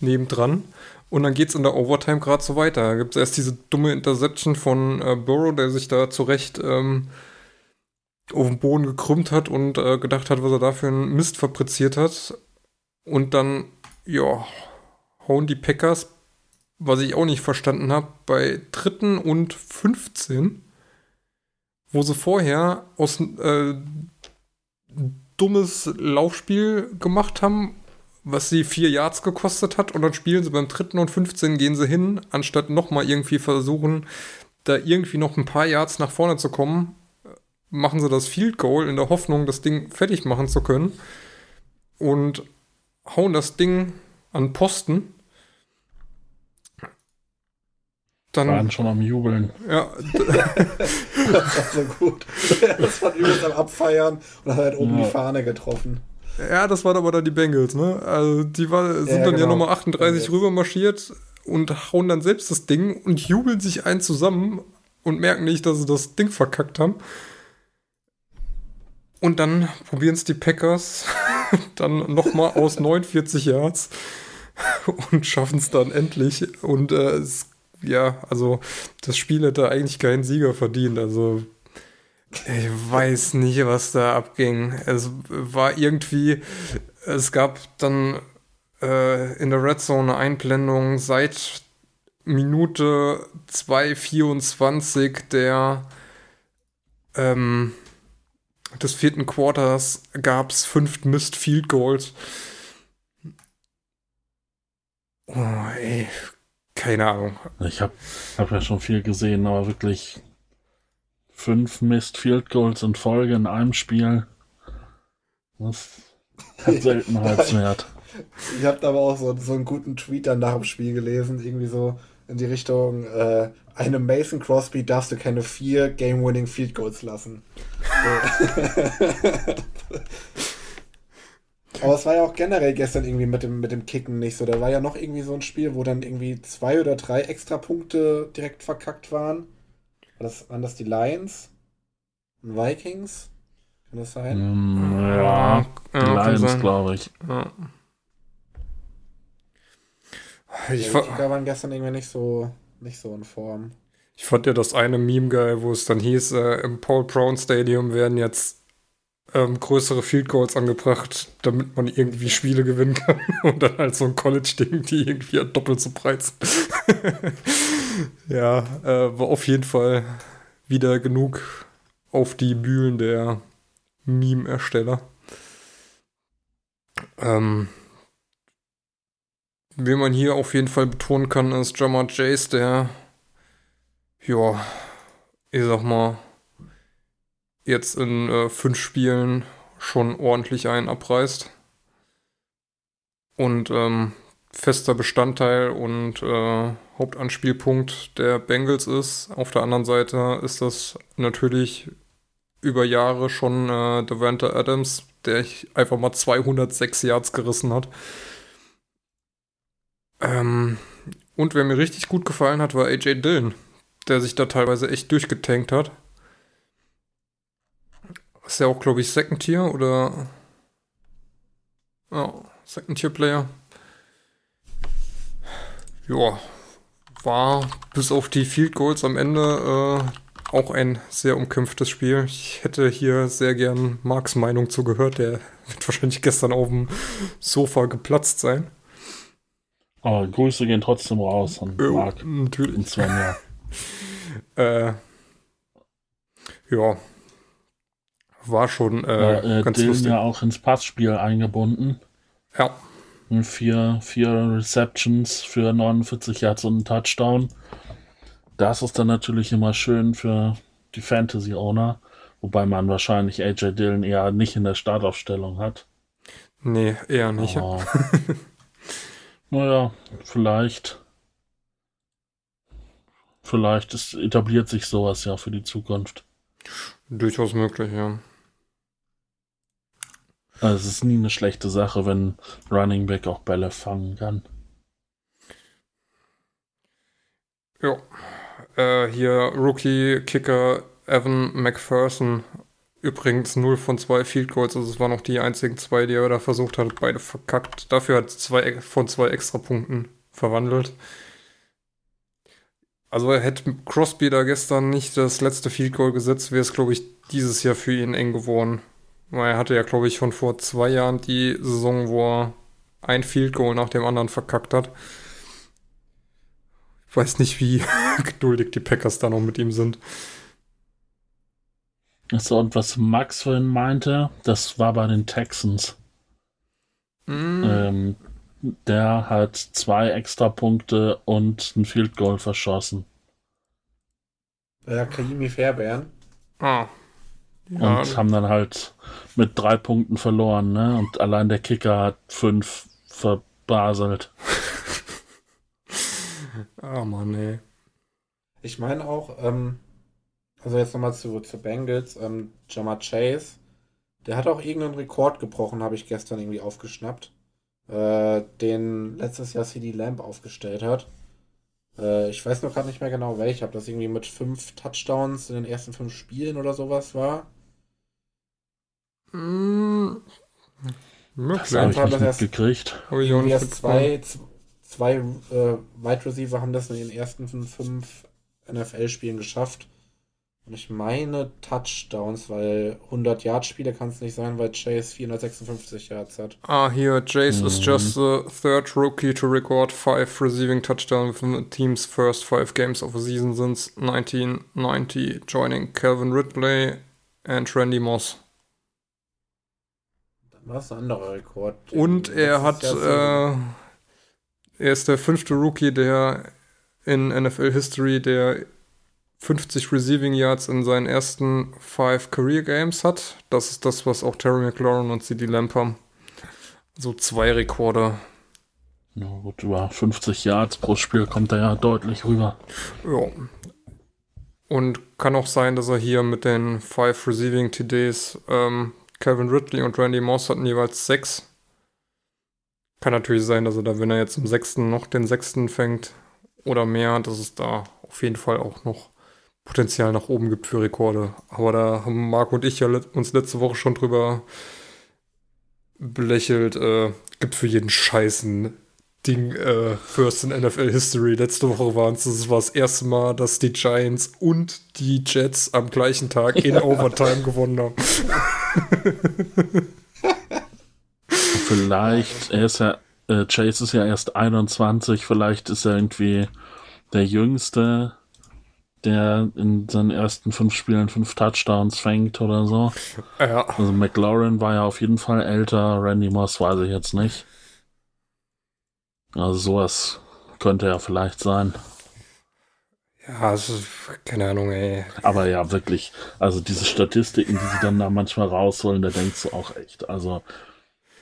nebendran. Und dann geht's in der Overtime gerade so weiter. Da gibt's erst diese dumme Interception von äh, Burrow, der sich da zurecht ähm, auf den Boden gekrümmt hat und äh, gedacht hat, was er da für einen Mist fabriziert hat. Und dann, ja, hauen die Packers, was ich auch nicht verstanden habe, bei dritten und 15, wo sie vorher aus äh, dummes Laufspiel gemacht haben, was sie vier Yards gekostet hat, und dann spielen sie beim dritten und 15, gehen sie hin, anstatt nochmal irgendwie versuchen, da irgendwie noch ein paar Yards nach vorne zu kommen, machen sie das Field Goal in der Hoffnung, das Ding fertig machen zu können und hauen das Ding an Posten. Dann, Waren schon am Jubeln. ja, Das war so gut. Das war übelst am Abfeiern und hat halt oben Ja. die Fahne getroffen. ja, das waren aber dann die Bengals, ne? Also die war, sind ja, dann ja genau. Nummer 38 Bengals. rüber marschiert und hauen dann selbst das Ding und jubeln sich ein zusammen und merken nicht, dass sie das Ding verkackt haben. Und dann probieren es die Packers dann nochmal aus 49 Yards und schaffen es dann endlich. Und äh, es, ja, also das Spiel hätte eigentlich keinen Sieger verdient. Also ich weiß nicht, was da abging. Es war irgendwie, es gab dann äh, in der Red Zone eine Einblendung seit Minute 2,24 der ähm, des vierten Quarters gab es fünf Missed Field Goals. Oh, ey, keine Ahnung. Ich habe hab ja schon viel gesehen, aber wirklich fünf Missed Field Goals in Folge in einem Spiel. Das hat Seltenheitswert. Ich habe aber auch so, so einen guten Tweet dann nach dem Spiel gelesen, irgendwie so in die Richtung, äh, einem Mason Crosby darfst du keine vier Game-Winning Field Goals lassen. So. aber es war ja auch generell gestern irgendwie mit dem, mit dem Kicken nicht so. Da war ja noch irgendwie so ein Spiel, wo dann irgendwie zwei oder drei extra Punkte direkt verkackt waren. War das, waren das die Lions? Und Vikings? Kann das sein? Hm, ja, die Ja, Lions, glaube ich. Ja. Die Ich, fa Kicker waren gestern irgendwie nicht so, nicht so in Form. ich fand ja das eine Meme geil, wo es dann hieß, äh, im Paul Brown Stadium werden jetzt ähm, größere Field Goals angebracht, damit man irgendwie Spiele gewinnen kann. Und dann halt so ein College-Ding, die irgendwie doppelt so breit sind. ja, äh, war auf jeden Fall wieder genug auf die Mühlen der Meme-Ersteller. Ähm, Wen man hier auf jeden Fall betonen kann, ist Jamar Chase, der, ja, ich sag mal, jetzt in äh, fünf Spielen schon ordentlich einen abreißt. Und ähm, fester Bestandteil und äh, Hauptanspielpunkt der Bengals ist. Auf der anderen Seite ist das natürlich über Jahre schon äh, Devante Adams, der einfach mal 206 Yards gerissen hat. Ähm, und wer mir richtig gut gefallen hat, war AJ Dillon, der sich da teilweise echt durchgetankt hat. Ist ja auch, glaube ich, Second Tier oder. Ja, Second Tier Player. Ja, war bis auf die Field Goals am Ende äh, auch ein sehr umkämpftes Spiel. Ich hätte hier sehr gern Marks Meinung zugehört. Der wird wahrscheinlich gestern auf dem Sofa geplatzt sein. Aber Grüße gehen trotzdem raus an Ja, Marc natürlich. und Svenja. Äh, ja. War schon äh, Äh, äh, ganz Dylan lustig. ja auch ins Passspiel eingebunden. Ja. Vier, vier Receptions für 49 Yards und einen Touchdown. Das ist dann natürlich immer schön für die Fantasy-Owner, wobei man wahrscheinlich AJ Dillon eher nicht in der Startaufstellung hat. Nee, eher nicht. Aber, naja, vielleicht. Vielleicht ist, etabliert sich sowas ja für die Zukunft. Durchaus möglich, ja. Also es ist nie eine schlechte Sache, wenn Running Back auch Bälle fangen kann. Ja. Äh, hier Rookie-Kicker Evan McPherson. Übrigens 0 von 2 Field Goals, also es waren noch die einzigen zwei, die er da versucht hat, beide verkackt. Dafür hat zwei von zwei Extrapunkten verwandelt. Also hätte Crosby da gestern nicht das letzte Field Goal gesetzt, wäre es, glaube ich, dieses Jahr für ihn eng geworden. Weil er hatte ja, glaube ich, schon vor zwei Jahren die Saison, wo er ein Field Goal nach dem anderen verkackt hat. Ich weiß nicht, wie geduldig die Packers da noch mit ihm sind. So, und was Max vorhin meinte, das war bei den Texans. Mm. Ähm, der hat zwei Extrapunkte und ein Field Goal verschossen. Ja, Kaimi Fairbairn. Ah. Ja, Und haben dann halt mit drei Punkten verloren, ne? Und allein der Kicker hat fünf verbaselt. ah, Mann, ey. Ich meine auch, ähm, also jetzt nochmal zu, zu Bengals, ähm, Jama Chase, der hat auch irgendeinen Rekord gebrochen, habe ich gestern irgendwie aufgeschnappt, äh, den letztes Jahr CD Lamb aufgestellt hat. Äh, ich weiß noch gerade nicht mehr genau welcher, ob das irgendwie mit fünf Touchdowns in den ersten fünf Spielen oder sowas war. Mm. Das habe ich nicht das erst- mitgekriegt. Hab ich auch Irgendwie nicht erst zwei, zwei äh, Wide Receiver haben das in den ersten fünf, fünf NFL-Spielen geschafft. Und ich meine Touchdowns, weil 100 Yard Spiele kann es nicht sein, weil Chase 456 Yards hat. Ah, hier, is Mhm. just the third rookie to record five receiving touchdowns within the team's first five games of the season since 1990, joining Calvin Ridley and Randy Moss. Es ein anderer Rekord. Und er hat, äh, er ist der fünfte Rookie, der in NFL History, der 50 Receiving Yards in seinen ersten five Career Games hat. Das ist das, was auch Terry McLaurin und CD Lamp haben. So zwei Rekorde. Ja, gut, über 50 Yards pro Spiel kommt er ja deutlich rüber. Ja. Und kann auch sein, dass er hier mit den five Receiving TDs, ähm, Calvin Ridley und Randy Moss hatten jeweils sechs. Kann natürlich sein, dass er da, wenn er jetzt im sechsten noch den sechsten fängt oder mehr, dass es da auf jeden Fall auch noch Potenzial nach oben gibt für Rekorde. Aber da haben Marc und ich ja uns letzte Woche schon drüber belächelt. Äh, gibt für jeden scheißen Ding äh, First in NFL History. Letzte Woche waren es, das war das erste Mal, dass die Giants und die Jets am gleichen Tag in Overtime gewonnen haben. Vielleicht, er ist ja, äh, Chase ist ja erst 21, vielleicht ist er irgendwie der Jüngste, der in seinen ersten fünf Spielen fünf Touchdowns fängt oder so. Ja, Also McLaurin war ja auf jeden Fall älter, Randy Moss weiß ich jetzt nicht. Also sowas könnte ja vielleicht sein. ja, also, keine Ahnung, ey. Aber ja, wirklich, also diese Statistiken, die sie dann da manchmal rausholen, da denkst du auch echt, also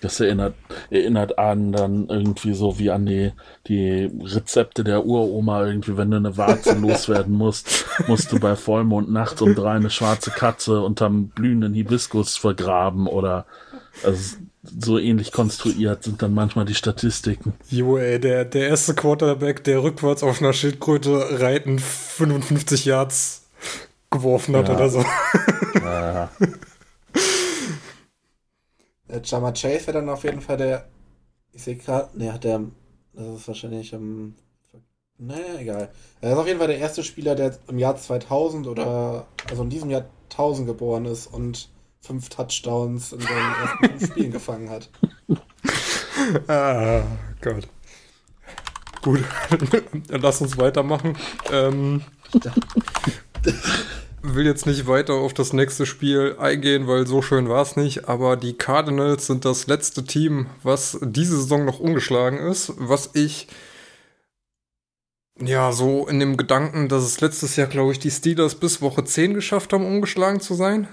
das erinnert, erinnert an dann irgendwie so wie an die, die Rezepte der Uroma, irgendwie, wenn du eine Warze loswerden musst, musst du bei Vollmond nachts um drei eine schwarze Katze unterm blühenden Hibiskus vergraben oder also so ähnlich konstruiert sind dann manchmal die Statistiken. Jo, ey, der, der erste Quarterback, der rückwärts auf einer Schildkröte reiten 55 Yards geworfen hat Ja. oder so. Ja, Äh, Jama Chase wäre dann auf jeden Fall der. Ich sehe gerade. Ne, hat der. Das ist wahrscheinlich am. Ne, egal. Er ist auf jeden Fall der erste Spieler, der im Jahr 2000 oder. Also in diesem Jahr 1000 geboren ist und fünf Touchdowns in seinen ersten fünf Spielen gefangen hat. Ah, Gott. Gut, dann lass uns weitermachen. Ähm, will jetzt nicht weiter auf das nächste Spiel eingehen, weil so schön war es nicht. Aber die Cardinals sind das letzte Team, was diese Saison noch ungeschlagen ist. Was ich ja so in dem Gedanken, dass es letztes Jahr, glaube ich, die Steelers bis Woche 10 geschafft haben, ungeschlagen zu sein.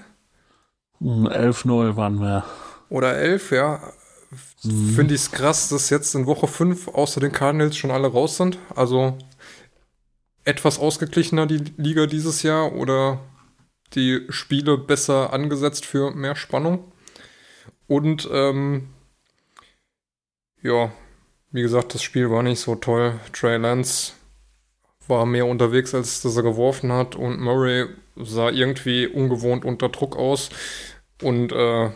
11-0 waren wir. Oder 11, ja. Finde ich es krass, dass jetzt in Woche 5 außer den Cardinals schon alle raus sind. Also etwas ausgeglichener die Liga dieses Jahr oder die Spiele besser angesetzt für mehr Spannung. Und ähm, ja, wie gesagt, das Spiel war nicht so toll. Trey Lance war mehr unterwegs, als dass er geworfen hat. Und Murray sah irgendwie ungewohnt unter Druck aus. Und äh,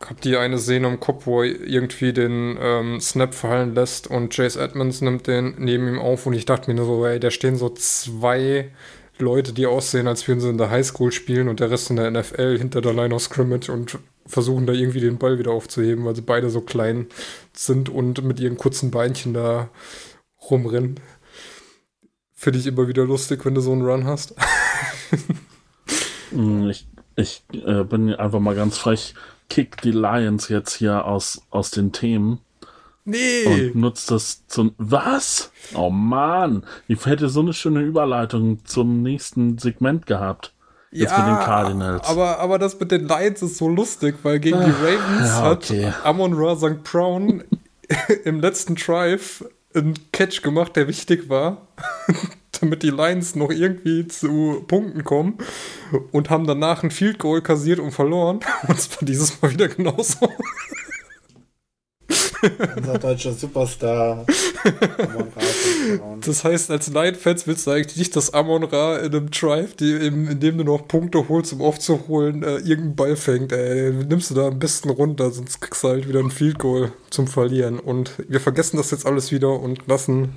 hab die eine Szene im Kopf, wo er irgendwie den ähm, Snap fallen lässt und Chase Edmonds nimmt den neben ihm auf und ich dachte mir nur so, ey, da stehen so zwei Leute, die aussehen, als würden sie in der Highschool spielen und der Rest in der NFL hinter der Line of Scrimmage und versuchen da irgendwie den Ball wieder aufzuheben, weil sie beide so klein sind und mit ihren kurzen Beinchen da rumrennen. Finde ich immer wieder lustig, wenn du so einen Run hast. Hm, ich ich äh, bin einfach mal ganz frech. Kick die Lions jetzt hier aus, aus den Themen. Nee. Und nutzt das zum. Was? Oh Mann. Ich hätte so eine schöne Überleitung zum nächsten Segment gehabt. Jetzt ja, mit den Cardinals. Aber, aber das mit den Lions ist so lustig, weil gegen die Ravens ja, okay. hat Amon Ra St. Brown im letzten Drive einen Catch gemacht, der wichtig war, damit die Lions noch irgendwie zu Punkten kommen und haben danach ein Field Goal kassiert und verloren. Und es war dieses Mal wieder genauso. Unser deutscher Superstar. Das heißt, als Lion-Fans willst du eigentlich nicht, dass Amon Ra in einem Drive, die, in, in dem du noch Punkte holst, um aufzuholen, äh, irgendeinen Ball fängt. Ey, nimmst du da am besten runter, sonst kriegst du halt wieder ein Field Goal zum Verlieren. Und wir vergessen das jetzt alles wieder und lassen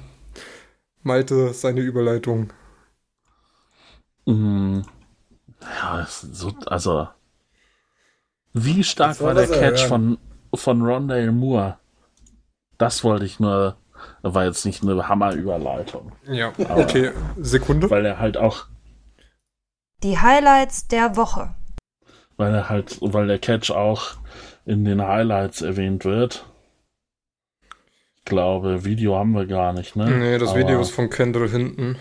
Malte seine Überleitung. Mm, Ja, so, also. Wie stark war der er Catch hören. von, von Rondale Moore? Das wollte ich nur. War jetzt nicht eine Hammerüberleitung. Ja, okay, Sekunde. Weil er halt auch, Die Highlights der Woche. weil er halt, weil der Catch auch in den Highlights erwähnt wird. Ich glaube, Video haben wir gar nicht, ne? Nee, das Aber- Video ist von Kendall hinten.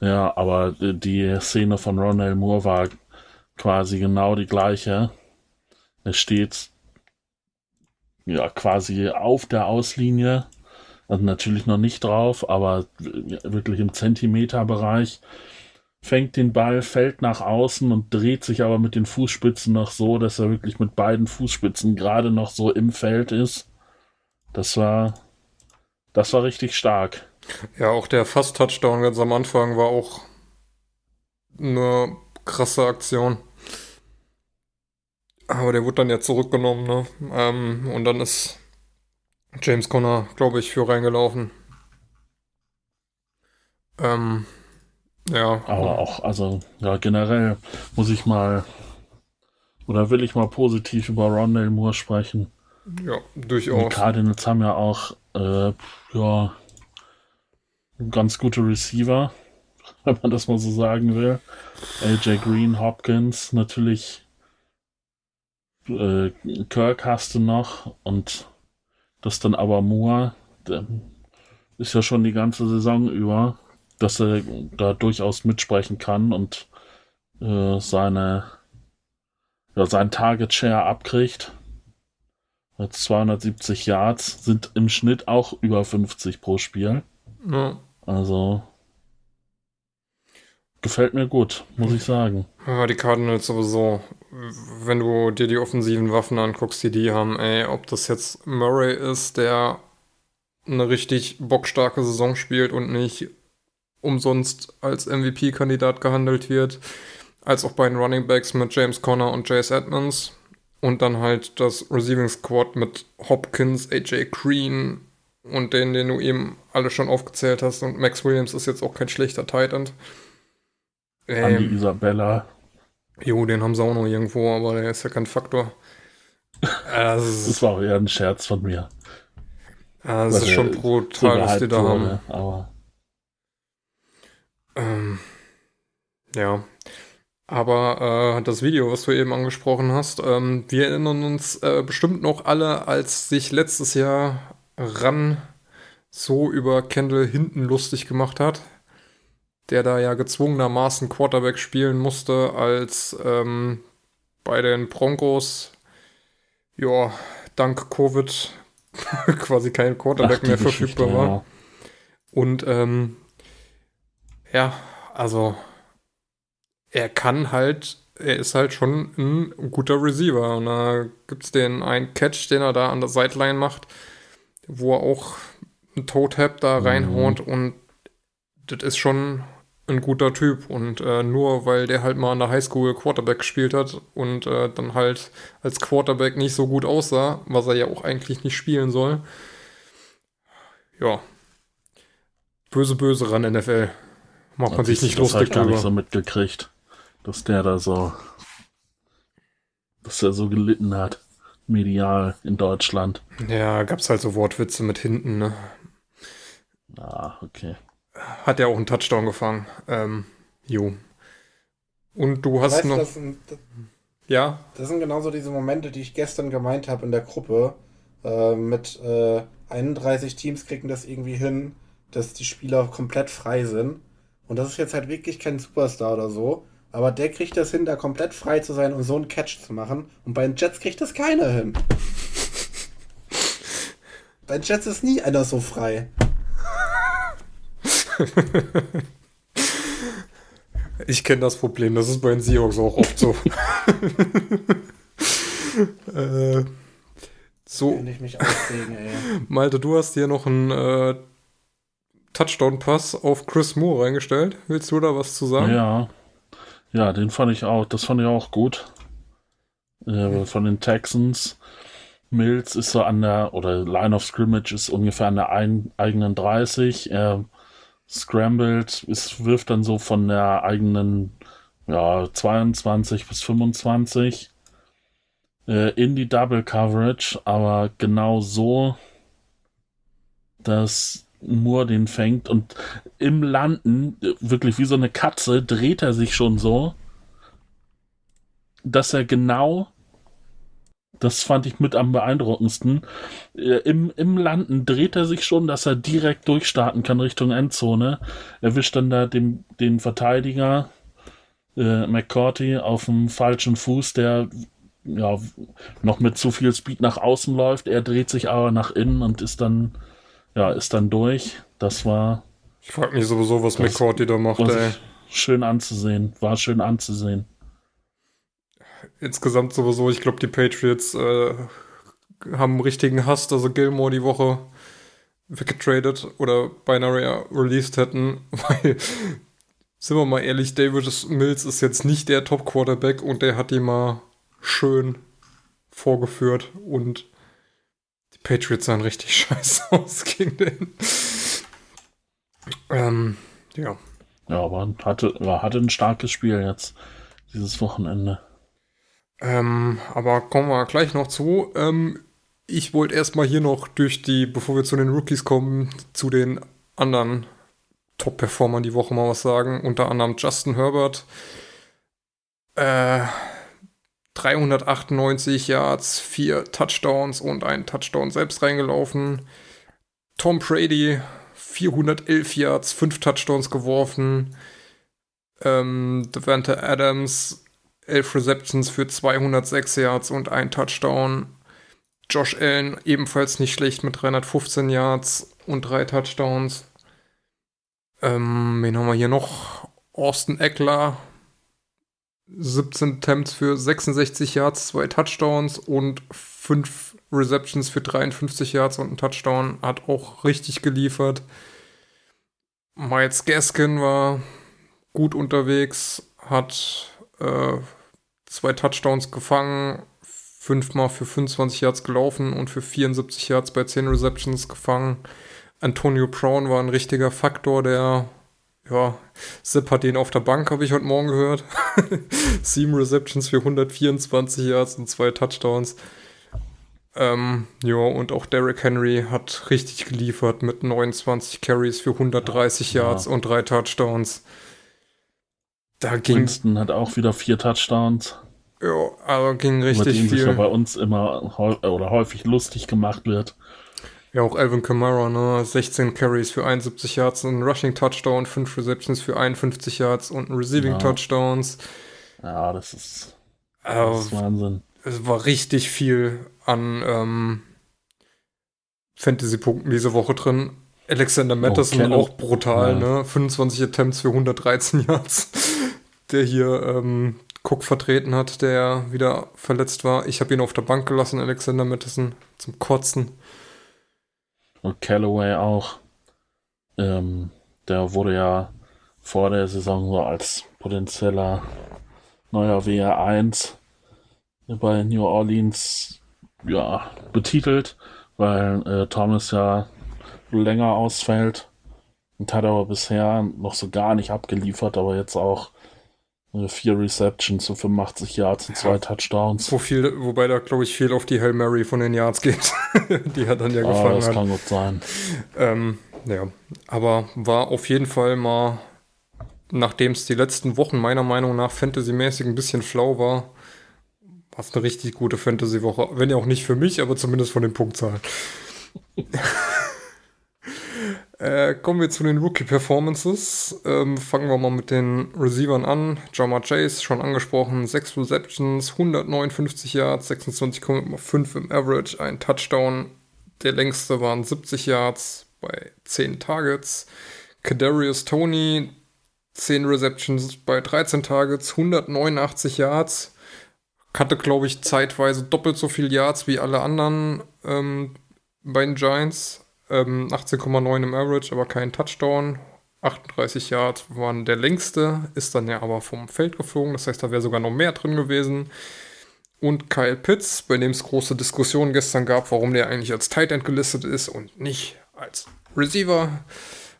Ja, aber die Szene von Ronald Moore war quasi genau die gleiche. Er steht ja quasi auf der Auslinie, also natürlich noch nicht drauf, aber wirklich im Zentimeterbereich. Fängt den Ball, fällt nach außen und dreht sich aber mit den Fußspitzen noch so, dass er wirklich mit beiden Fußspitzen gerade noch so im Feld ist. Das war, das war richtig stark. Ja, auch der Fast-Touchdown ganz am Anfang war auch eine krasse Aktion. Aber der wurde dann ja zurückgenommen, ne? Ähm, und dann ist James Conner, glaube ich, für reingelaufen. Ähm, ja. Aber auch, also, ja, generell muss ich mal, oder will ich mal positiv über Rondale Moore sprechen. Ja, Die durchaus. Cardinals haben ja auch, äh, ja, ganz gute Receiver, wenn man das mal so sagen will. AJ Green, Hopkins, natürlich, äh, Kirk hast du noch und das dann aber Moore, der ist ja schon die ganze Saison über, dass er da durchaus mitsprechen kann und äh, seine ja, sein Target Share abkriegt. Jetzt 270 Yards sind im Schnitt auch über 50 pro Spiel. Ja. Also gefällt mir gut, muss ich sagen. Ja, die Cardinals sowieso. Wenn du dir die offensiven Waffen anguckst, die die haben, ey, ob das jetzt Murray ist, der eine richtig bockstarke Saison spielt und nicht umsonst als MVP-Kandidat gehandelt wird, als auch bei den Running Backs mit James Conner und Chase Edmonds und dann halt das Receiving Squad mit Hopkins, AJ Green und den, den du eben alle schon aufgezählt hast und Max Williams ist jetzt auch kein schlechter Tight End. Andy Ähm, Isabella. Jo, den haben sie auch noch irgendwo, aber der ist ja kein Faktor. Äh, Das war auch eher ein Scherz von mir. äh, das ist schon brutal, was die da haben. wurde, Aber Ähm, ja. Aber äh, das Video, was du eben angesprochen hast, ähm, wir erinnern uns äh, bestimmt noch alle, als sich letztes Jahr Ran so über Kendall hinten lustig gemacht hat, der da ja gezwungenermaßen Quarterback spielen musste, als ähm, bei den Broncos, ja, dank Covid quasi kein Quarterback ach, mehr Geschichte, verfügbar war. ja. Und ähm, ja, also er kann halt, er ist halt schon ein guter Receiver. Und da gibt es den einen Catch, den er da an der Sideline macht, wo er auch einen Toad-Hab da Mhm. reinhaut und das ist schon ein guter Typ und äh, nur weil der halt mal an der Highschool Quarterback gespielt hat und äh, dann halt als Quarterback nicht so gut aussah, was er ja auch eigentlich nicht spielen soll. Ja. Böse, böse ran NFL. Macht man sich nicht lustig halt gar nicht so mitgekriegt, dass der da so, dass er so gelitten hat, medial in Deutschland. Ja, gab's halt so Wortwitze mit hinten, ne? Ah, okay. Hat ja auch einen Touchdown gefangen. Ähm, jo. Und du hast Weißt noch. das, sind, das, ja, das sind genauso diese Momente, die ich gestern gemeint habe in der Gruppe. Äh, mit äh, 31 Teams kriegen das irgendwie hin, dass die Spieler komplett frei sind. Und das ist jetzt halt wirklich kein Superstar oder so. Aber der kriegt das hin, da komplett frei zu sein und so einen Catch zu machen. Und bei den Jets kriegt das keiner hin. bei den Jets ist nie einer so frei. Ich kenne das Problem. Das ist bei den Seahawks auch oft so. äh, so, Kann ich mich aufregen, ey. Malte, du hast hier noch einen äh, Touchdown-Pass auf Chris Moore reingestellt. Willst du da was zu sagen? Ja. Ja, den fand ich auch, das fand ich auch gut. Äh, von den Texans. Mills ist so an der, oder Line of Scrimmage ist ungefähr an der ein, eigenen 30. Er scrambled, ist, wirft dann so von der eigenen ja, 22 bis 25 äh, in die Double Coverage, aber genau so, dass Moore den fängt. Und im Landen, wirklich wie so eine Katze, dreht er sich schon so, dass er genau, das fand ich mit am beeindruckendsten, äh, im, im Landen dreht er sich schon, dass er direkt durchstarten kann Richtung Endzone. Erwischt dann da den, den Verteidiger äh, McCourty auf dem falschen Fuß, der ja noch mit zu viel Speed nach außen läuft. Er dreht sich aber nach innen und ist dann ja ist dann durch. Das war Ich frage mich sowieso, was Das- McCourty da macht, ey. schön anzusehen. War schön anzusehen. Insgesamt sowieso, ich glaube, die Patriots äh, haben einen richtigen Hass, dass sie Gilmore die Woche weggetradet oder beinahe released hätten, weil, sind wir mal ehrlich, David Mills ist jetzt nicht der Top-Quarterback und der hat die mal schön vorgeführt und die Patriots sahen richtig scheiße aus gegen den. Ähm, ja. Ja, aber hatte, hatte ein starkes Spiel jetzt, dieses Wochenende. Ähm, aber kommen wir gleich noch zu. Ähm, ich wollte erstmal hier noch durch die, bevor wir zu den Rookies kommen, zu den anderen Top-Performern die Woche mal was sagen. Unter anderem Justin Herbert. Äh, 398 Yards, vier Touchdowns und ein Touchdown selbst reingelaufen. Tom Brady, 411 Yards, fünf Touchdowns geworfen. Ähm, Devante Adams, 11 Receptions für 206 Yards und ein Touchdown. Josh Allen ebenfalls nicht schlecht mit 315 Yards und drei Touchdowns. Ähm, wen haben wir hier noch? Austin Eckler. 17 Attempts für 66 Yards, zwei Touchdowns und 5 Receptions für 53 Yards und ein Touchdown. Hat auch richtig geliefert. Miles Gaskin war gut unterwegs, hat äh, zwei Touchdowns gefangen, fünfmal für 25 Yards gelaufen und für 74 Yards bei 10 Receptions gefangen. Antonio Brown war ein richtiger Faktor, der, ja, Zip hat ihn auf der Bank, habe ich heute Morgen gehört. Sieben Receptions für 124 Yards und zwei Touchdowns. Ähm, ja, und auch Derrick Henry hat richtig geliefert mit 29 Carries für 130 Ja. Yards und drei Touchdowns. Da ging, Winston hat auch wieder vier Touchdowns, ja, also ging über richtig den sich ja bei viel. uns immer häu- oder häufig lustig gemacht wird. Ja, auch Alvin Kamara, ne? 16 Carries für 71 Yards, ein Rushing Touchdown, 5 Receptions für 51 Yards und ein Receiving Ja. Touchdowns. Ja, das ist, das Also, ist Wahnsinn. es war richtig viel an ähm, Fantasy-Punkten diese Woche drin. Alexander Madison Kello- auch brutal, Ja. ne? 25 Attempts für 113 Yards, der hier ähm, Cook vertreten hat, der wieder verletzt war. Ich habe ihn auf der Bank gelassen, Alexander Madison, zum Kotzen. Und Callaway auch. Ähm, Der wurde ja vor der Saison so als potenzieller neuer WR1 bei New Orleans ja, betitelt, weil äh, Thomas ja länger ausfällt und hat aber bisher noch so gar nicht abgeliefert, aber jetzt auch vier Receptions zu 85 Yards und zwei Touchdowns. Wo viel, wobei da, glaube ich, viel auf die Hail Mary von den Yards geht. die hat dann ja gefangen. Ah, das hat. kann gut sein. Ähm, ja, aber war auf jeden Fall mal, nachdem es die letzten Wochen meiner Meinung nach fantasymäßig ein bisschen flau war, war es eine richtig gute Fantasy-Woche. Wenn ja auch nicht für mich, aber zumindest von den Punktzahlen. Äh, kommen wir zu den Rookie-Performances. Ähm, fangen wir mal mit den Receivern an. Jama Chase, schon angesprochen, 6 Receptions, 159 Yards, 26,5 im Average, ein Touchdown. Der längste waren 70 Yards bei 10 Targets. Kadarius Tony, 10 Receptions bei 13 Targets, 189 Yards. Hatte, glaube ich, zeitweise doppelt so viel Yards wie alle anderen ähm, bei den Giants. Ähm, 18,9 im Average, aber kein Touchdown. 38 Yards waren der längste, ist dann ja aber vom Feld geflogen. Das heißt, da wäre sogar noch mehr drin gewesen. Und Kyle Pitts, bei dem es große Diskussionen gestern gab, warum der eigentlich als Tight End gelistet ist und nicht als Receiver,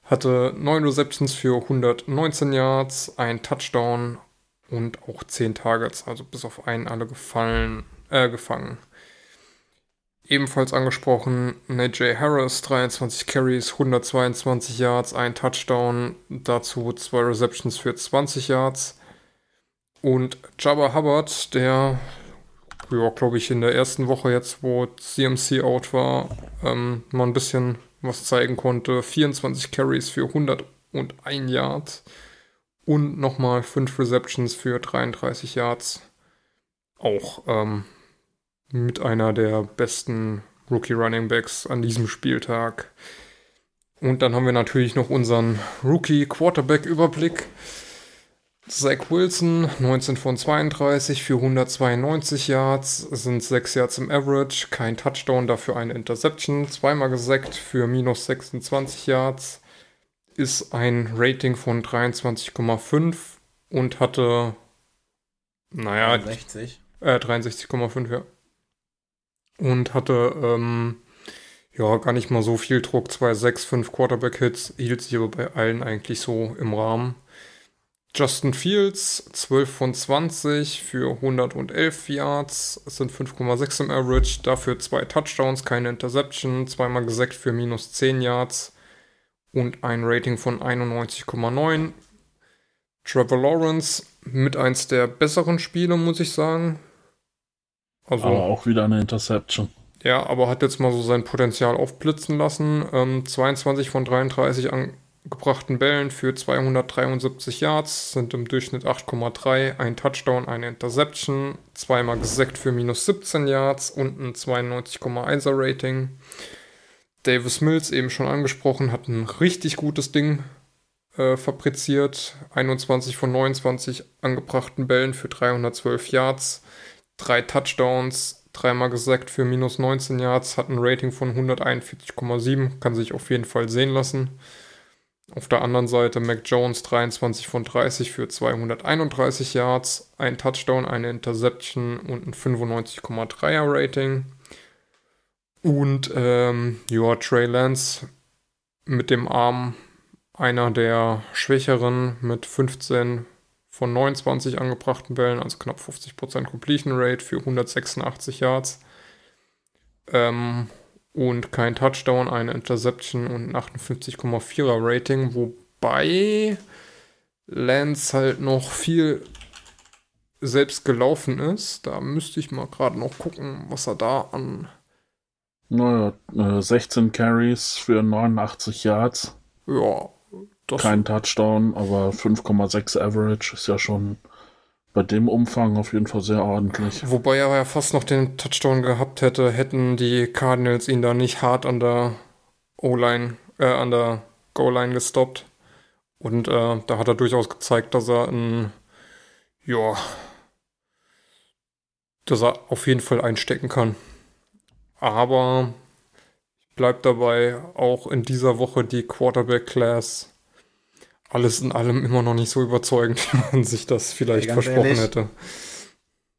hatte 9 Receptions für 119 Yards, ein Touchdown und auch 10 Targets, also bis auf einen alle gefallen, äh, gefangen. Ebenfalls angesprochen, Najee Harris, 23 Carries, 122 Yards, ein Touchdown, dazu zwei Receptions für 20 Yards. Und Jabba Hubbard, der, ja, glaube ich, in der ersten Woche jetzt, wo CMC out war, ähm, mal ein bisschen was zeigen konnte. 24 Carries für 101 Yards und nochmal 5 Receptions für 33 Yards. Auch ähm, mit einer der besten Rookie Running Backs an diesem Spieltag. Und dann haben wir natürlich noch unseren Rookie Quarterback Überblick. Zach Wilson, 19 von 32 für 192 Yards, sind 6 Yards im Average, kein Touchdown, dafür eine Interception, zweimal gesackt für minus 26 Yards, ist ein Rating von 23,5 und hatte, naja, 60. Äh, 63,5, ja und hatte ähm, ja gar nicht mal so viel Druck. 2, 6, 5 Quarterback-Hits, hielt sich aber bei allen eigentlich so im Rahmen. Justin Fields, 12 von 20 für 111 Yards, sind 5,6 im Average, dafür zwei Touchdowns, keine Interception, zweimal gesackt für minus 10 Yards und ein Rating von 91,9. Trevor Lawrence mit eins der besseren Spiele, muss ich sagen. Also, aber auch wieder eine Interception. Ja, aber hat jetzt mal so sein Potenzial aufblitzen lassen. Ähm, 22 von 33 angebrachten Bällen für 273 Yards sind im Durchschnitt 8,3, ein Touchdown, eine Interception, zweimal gesackt für minus 17 Yards und ein 92,1er Rating. Davis Mills, eben schon angesprochen, hat ein richtig gutes Ding äh, fabriziert. 21 von 29 angebrachten Bällen für 312 Yards drei Touchdowns, dreimal gesackt für minus 19 Yards, hat ein Rating von 141,7, kann sich auf jeden Fall sehen lassen. Auf der anderen Seite Mac Jones 23 von 30 für 231 Yards, ein Touchdown, eine Interception und ein 95,3er Rating. Und ähm, ja, Trey Lance mit dem Arm einer der schwächeren mit 15 von 29 angebrachten Bällen, also knapp 50% Completion Rate für 186 Yards. Ähm, und kein Touchdown, eine Interception und ein 58,4er Rating, wobei Lance halt noch viel selbst gelaufen ist. Da müsste ich mal gerade noch gucken, was er da an. Naja, 16 äh, Carries für 89 Yards. Ja, das Kein Touchdown, aber 5,6 Average ist ja schon bei dem Umfang auf jeden Fall sehr ordentlich. Wobei er ja fast noch den Touchdown gehabt hätte, hätten die Cardinals ihn da nicht hart an der O-Line, äh, an der Goal-Line gestoppt. Und äh, da hat er durchaus gezeigt, dass er ein, ja, dass er auf jeden Fall einstecken kann. Aber ich bleibe dabei, auch in dieser Woche die Quarterback-Class alles in allem immer noch nicht so überzeugend, wie man sich das vielleicht Ja, versprochen ehrlich. hätte.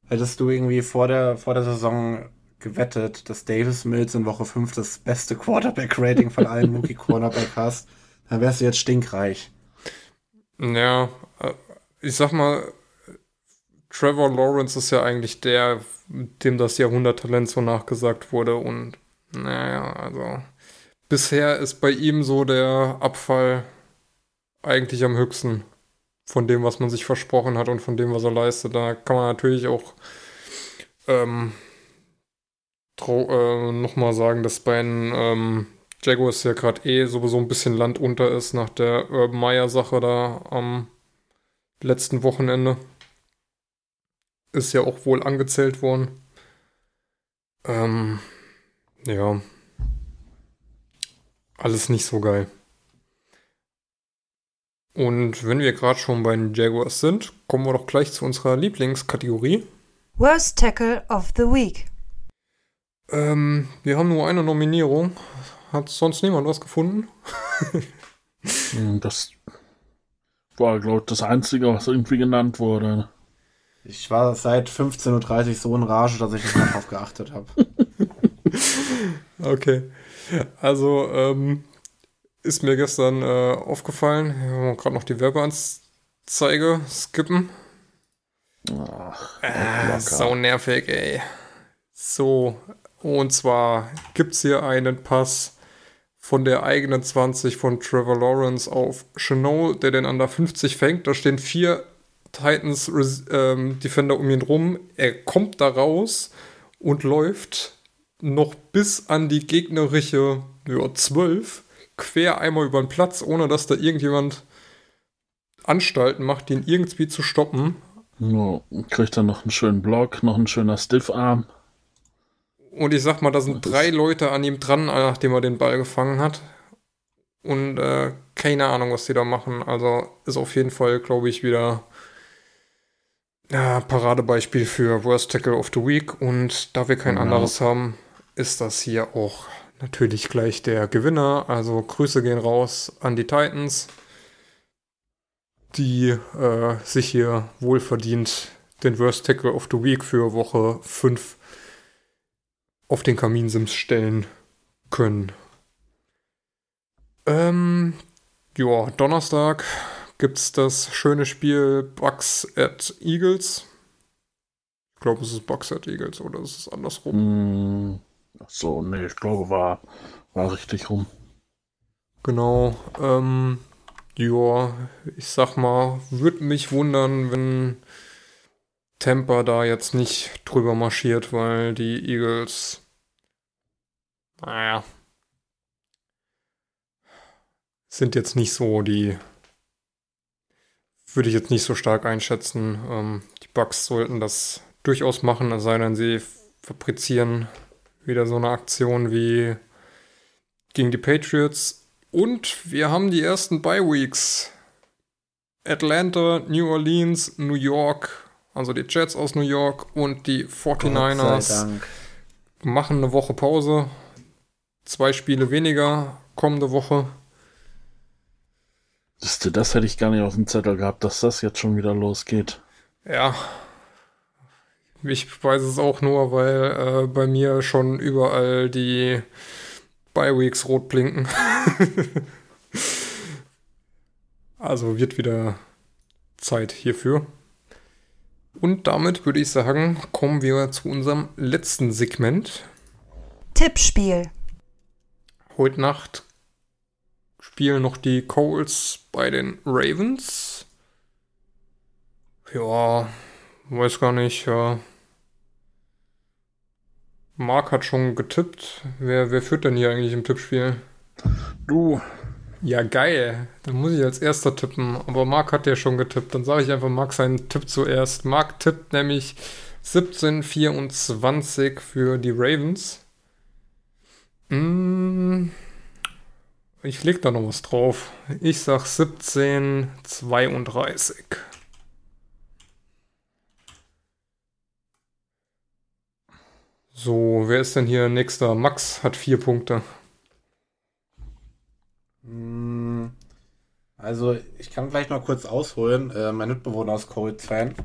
Hättest du irgendwie vor der, vor der Saison gewettet, dass Davis Mills in Woche 5 das beste Quarterback-Rating von allen Rookie-Cornerback hast, dann wärst du jetzt stinkreich. Ja, äh, ich sag mal, Trevor Lawrence ist ja eigentlich der, dem das Jahrhunderttalent so nachgesagt wurde und naja, also bisher ist bei ihm so der Abfall eigentlich am höchsten von dem, was man sich versprochen hat und von dem, was er leistet. Da kann man natürlich auch ähm, äh, nochmal sagen, dass bei den ähm, Jaguars ja gerade eh sowieso ein bisschen Land unter ist nach der Urban Meyer Sache da am letzten Wochenende. Ist ja auch wohl angezählt worden. Ähm, ja. Alles nicht so geil. Und wenn wir gerade schon bei den Jaguars sind, kommen wir doch gleich zu unserer Lieblingskategorie. Worst Tackle of the Week. Ähm, wir haben nur eine Nominierung. Hat sonst niemand was gefunden? Hm, Das war, glaube ich, das Einzige, was irgendwie genannt wurde. Ich war seit 15.30 Uhr so in Rage, dass ich nicht mehr drauf geachtet habe. Okay. Also, ähm, ist mir gestern äh, aufgefallen. Wir haben gerade noch die Werbeanzeige skippen. Ach, Ah, locker. sau nervig, ey. So, und zwar gibt's hier einen Pass von der eigenen 20 von Trevor Lawrence auf Chenot, der den an der 50 fängt. Da stehen vier Titans ähm, Defender um ihn rum. Er kommt da raus und läuft noch bis an die gegnerische ja, 12 quer einmal über den Platz, ohne dass da irgendjemand Anstalten macht, den irgendwie zu stoppen. Nur kriegt er noch einen schönen Block, noch ein schöner Stiffarm. Und ich sag mal, da sind Das drei Leute an ihm dran, nachdem er den Ball gefangen hat. Und äh, keine Ahnung, was die da machen. Also ist auf jeden Fall, glaube ich, wieder ja, Paradebeispiel für Worst Tackle of the Week. Und da wir kein Ja. anderes haben, ist das hier auch natürlich gleich der Gewinner. Also Grüße gehen raus an die Titans, die äh, sich hier wohlverdient den Worst Tackle of the Week für Woche 5 auf den Kaminsims stellen können. Ähm, ja, Donnerstag gibt's das schöne Spiel Bucks at Eagles. Ich glaube, es ist Bucks at Eagles oder ist es andersrum? Hm, so, nee, ich glaube, war, war richtig rum. Genau. Ähm, ja, ich sag mal, würde mich wundern, wenn Tampa da jetzt nicht drüber marschiert, weil die Eagles, naja, sind jetzt nicht so die, würde ich jetzt nicht so stark einschätzen. Ähm, die Bucks sollten das durchaus machen, es sei denn, sie fabrizieren wieder so eine Aktion wie gegen die Patriots. Und wir haben die ersten Bye Weeks. Atlanta, New Orleans, New York, also die Jets aus New York und die Gott sei 49ers Dank. machen eine Woche Pause. Zwei Spiele weniger kommende Woche. Das, das hätte ich gar nicht auf dem Zettel gehabt, dass das jetzt schon wieder losgeht. Ja. Ich weiß es auch nur, weil äh, bei mir schon überall die Bye Weeks rot blinken. also wird wieder Zeit hierfür. Und damit würde ich sagen, kommen wir zu unserem letzten Segment. Tippspiel. Heute Nacht spielen noch die Coles bei den Ravens. Ja, weiß gar nicht. Ja. Marc hat schon getippt. Wer, wer führt denn hier eigentlich im Tippspiel? Du, Ja, geil. Dann muss ich als erster tippen. Aber Marc hat ja schon getippt. Dann sage ich einfach Marc seinen Tipp zuerst. Marc tippt nämlich 17-24 für die Ravens. Mm, ich leg da noch was drauf. Ich sag 17-32. So, wer ist denn hier nächster? Max hat vier Punkte. Hm, Also, ich kann gleich noch kurz ausholen. Äh, mein Mitbewohner ist Colts-Fan.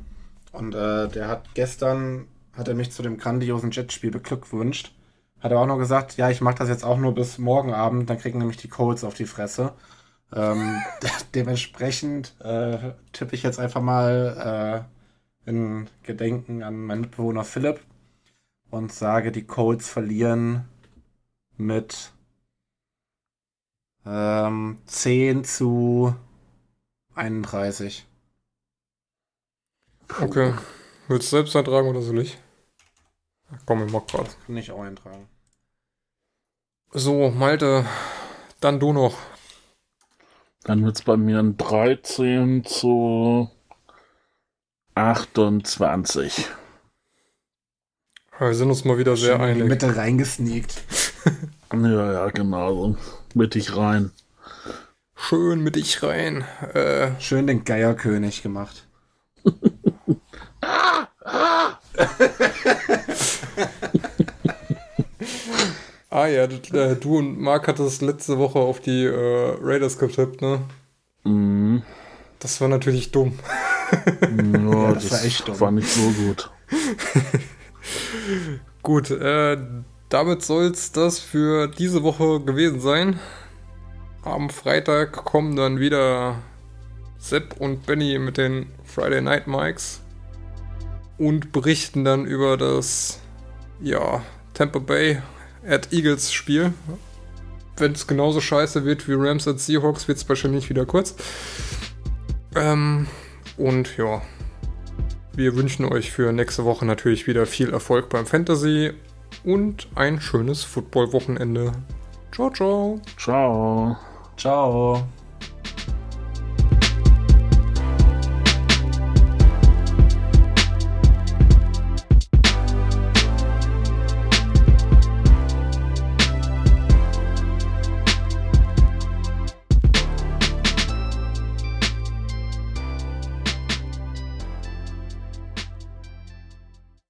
Und äh, der hat gestern, hat er mich zu dem grandiosen Jetspiel beglückwünscht. Hat er auch noch gesagt, ja, ich mache das jetzt auch nur bis morgen Abend, dann kriegen nämlich die Colts auf die Fresse. Ähm, dementsprechend äh, tippe ich jetzt einfach mal äh, in Gedenken an meinen Mitbewohner Philipp und sage, die Colts verlieren mit ähm, 10 zu 31. Okay. Willst du selbst eintragen oder soll ich? Komm, ich mach grad. Kann ich auch eintragen. So, Malte, dann du noch. Dann wird es bei mir ein 13 zu 28. Wir sind uns mal wieder sehr Schön in die einig. Mitte reingesneakt. Ja, ja, genau. So mittig rein. Schön mit dich rein. Äh, Schön den Geierkönig gemacht. ah ja, d- äh, du und Marc hattest letzte Woche auf die äh, Raiders getippt, ne? Mhm. Das war natürlich dumm. Ja, das das, war echt dumm. war nicht so gut. Gut, äh, damit soll's das für diese Woche gewesen sein. Am Freitag kommen dann wieder Sepp und Benny mit den Friday Night Mics und berichten dann über das ja, Tampa Bay at Eagles Spiel. Wenn es genauso scheiße wird wie Rams at Seahawks, wird es wahrscheinlich wieder kurz. Ähm, und ja, wir wünschen euch für nächste Woche natürlich wieder viel Erfolg beim Fantasy und ein schönes Football-Wochenende. Ciao, ciao. Ciao. Ciao.